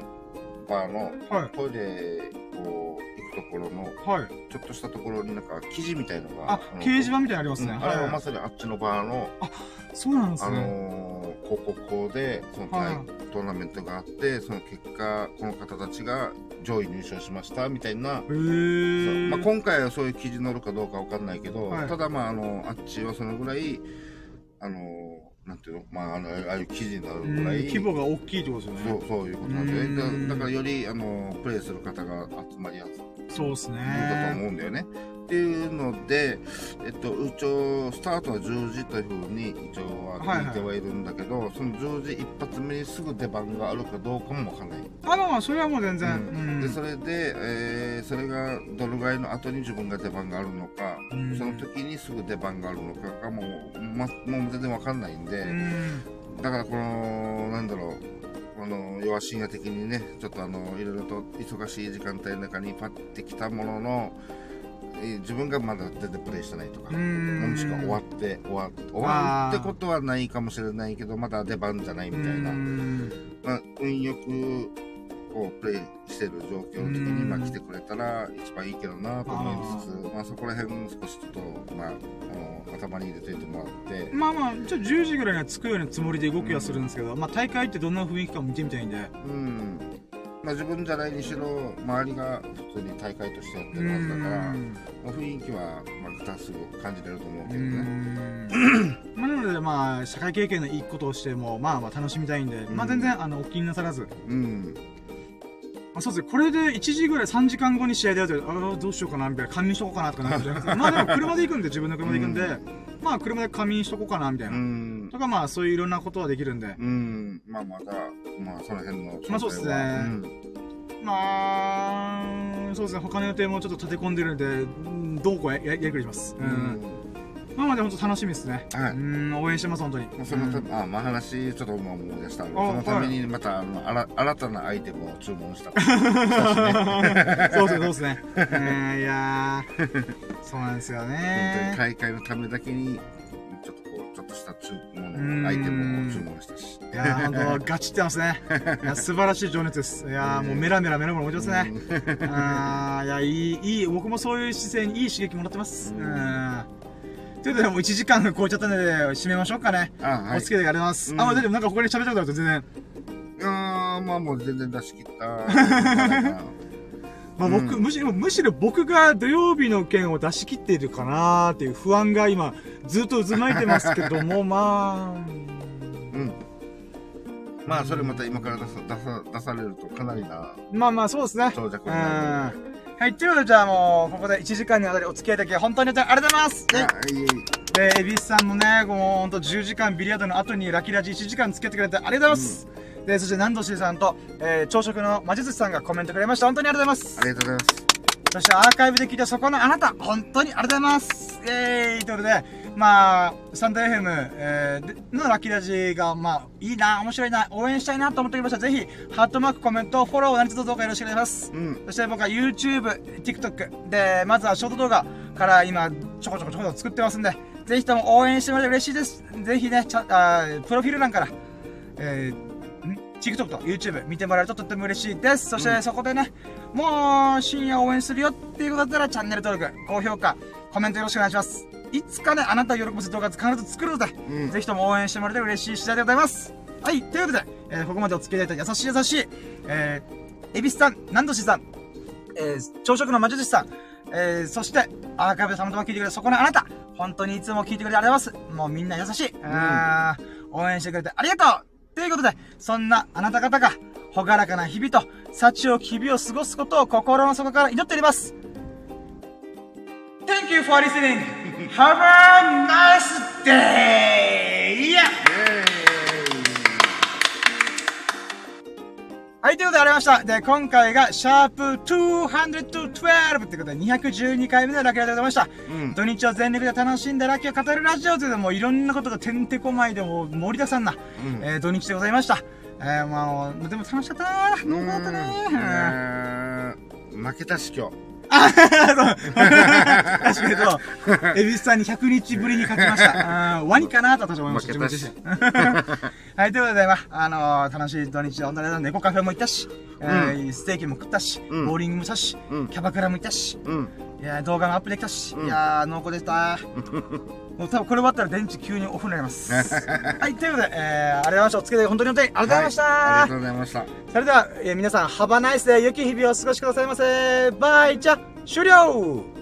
バーのトイレを行くところの、はい、ちょっとしたところになんか記事みたいのがあ掲示板みたいなのありますね、うん、あれはまさにあっちのバーのあそうなんですね、あのー、広告でその、はい、トーナメントがあってその結果この方たちが上位入賞しましたみたいな、まあ、今回はそういう記事載るかどうかわかんないけど、はい、ただまああのあっちはそのぐらいあのなんていうの？まああのああいう記事になるぐらい規模が大きいってことですよね。そうそういうことなんで。だだからよりあのプレイする方が集まりやすい。そうですね。だと思うんだよねっていうので、えっと、一応、スタートは10時というふうに一応は聞い。てはいるんだけど、はいはい、その10時一発目にすぐ出番があるかどうかもわかんない。あ、まあ、それはもう全然。うん、で、それで、えー、それがどのぐらいの後に自分が出番があるのか、うん、その時にすぐ出番があるのかがもう、ま、もう全然わかんないんで、うん、だからこの、なんだろう、あの弱深夜的にねちょっとあのいろいろと忙しい時間帯の中にパッてきたものの自分がまだ全然プレイしてないとかもしくは終わって終わ終わるってことはないかもしれないけどまだ出番じゃないみたいな、まあ、運よくこうプレイしてる状況の時にまあ来てくれたら一番いいけどなと思いつつまあそこら辺少しちょっとまああの頭に入れておいてもらって。まあまあちょっと10時ぐらいには着くようなつもりで動きはするんですけど、まあ大会ってどんな雰囲気かも見てみたいんで。うんまあ、自分じゃないにしろ周りが普通に大会としてやってるはずだから、まあ、雰囲気はまあすぐ感じれると思うけどね。まあ、なのでまあ社会経験のいいことをしてもまあまあ楽しみたいんで、まあ全然あのお気になさらず。うんあそうですね、これで1時ぐらい3時間後に試合でやると、ああ、どうしようかな、みたいな、仮眠しとこうかなとかなるじゃないですか。まあでも車で行くんで、自分の車で行くんで、うん、まあ車で仮眠しとこうかな、みたいな。うん、とかまあそういういろんなことはできるんで。うん、まあまだ、まあその辺の。まあそうですね。うん、まあ、そうですね、他の予定もちょっと立て込んでるんで、どうこうややりくりします。うんまあまあで本当楽しみですね。はい。うん、応援してます、本当に。そのた、あ、まあ話、ちょっと思い出したそのためにまた、あの、あら、新たなアイテムを注文した。そうで すね、そうですね。えー、いや そうなんですよね。本当に大会のためだけに、っとした注文、アイテムを注文したし。いや本当ガチってますね。いや、素晴らしい情熱です。いやもうメラメラメラメラ思いますね。あいや、いい、いい、僕もそういう姿勢にいい刺激もらってます。うん。ということで、もう1時間超えちゃったので、締めましょうかね。あ、はい。お付き合いあります。うん、あ、まあ、大丈夫。なんかここに喋ったことあると全然。いやまあもう全然出し切った。まあ僕、うん、むしろ、むしろ僕が土曜日の件を出し切っているかなっていう不安が今、ずっと渦巻いてますけども、まあ。うん。まあ、それまた今から出さ、出さ、出されるとかなりな。まあまあ、そうですね。長尺になる。はい、ということで、じゃあもう、ここで1時間にわたりお付き合いいただき、本当にありがとうございます。はい。で、恵比寿さんもね、もう本当10時間ビリヤードの後にラキラジ1時間付き合ってくれてありがとうございます。うん、で、そして南しさんと、えー、朝食の魔術師さんがコメントくれました。本当にありがとうございます。ありがとうございます。そしてアーカイブで聞いたそこのあなた、本当にありがとうございます。イェーイということで、まあ、サンダー FM、えー、のラッキーラジが、まあ、いいな、面白いな、応援したいなと思っておりましたら、ぜひ、ハートマーク、コメント、フォロー、何卒どうかよろしくお願いします。うん、そして僕は YouTube、TikTok で、まずはショート動画から今、ちょこちょこちょこ作ってますんで、ぜひとも応援してもらえて嬉しいです。ぜひね、ちゃあプロフィール欄から、えー、TikTok と YouTube 見てもらえるととっても嬉しいです。そしてそこでね、もう深夜応援するよっていうことだったらチャンネル登録、高評価、コメントよろしくお願いします。いつかね、あなたを喜ばせる動画必ず作るので、うん、ぜひとも応援してもらえて嬉しい次第でございます。はい、ということで、えー、ここまでお付き合いいただいた優しい優しい、えー、エビスさん、ナンドシさん、えー、朝食の魔術師さん、えー、そして、アーカイブでたまたま聞いてくれたそこのあなた、本当にいつも聞いてくれてありがとうございます。もうみんな優しい。うん、応援してくれてありがとうということで、そんなあなた方が、ほがらかな日々と、幸を日々を過ごすことを心の底から祈っております。Thank you for listening. Have a nice day! Yeah! はい、ということでありました。で、今回が、シャープ212ってことで、212回目のラッキーでございました。うん、土日を全力で楽しんでラッキーを語るラジオというのも、いろんなことがてんてこまいでも盛りだくさんな、うん、えー、土日でございました。えー、まあ、でも楽しかったなー。よかったねー。負けたし、今日。あそう。確かにそう。エビスさんに100日ぶりに書きました。ワニかなと私は思いました。はい、ということで、まあ、あのー、楽しい土日で、本当に猫カフェも行ったし、うん、えー、ステーキも食ったし、うん、ボーリングもしたし、うん、キャバクラも行ったし、うん、いや動画もアップできたし、いやー、濃厚でした。もう多分これ終わったら電池急にオフになります。はい、ということで、えー、ありがとうございました。お付き合い本当に本当にありがとうございました、はい、ありがとうございました。それでは、えー、皆さん、ハバナイスで良き日々をお過ごしくださいませ。バイ、じゃ、終了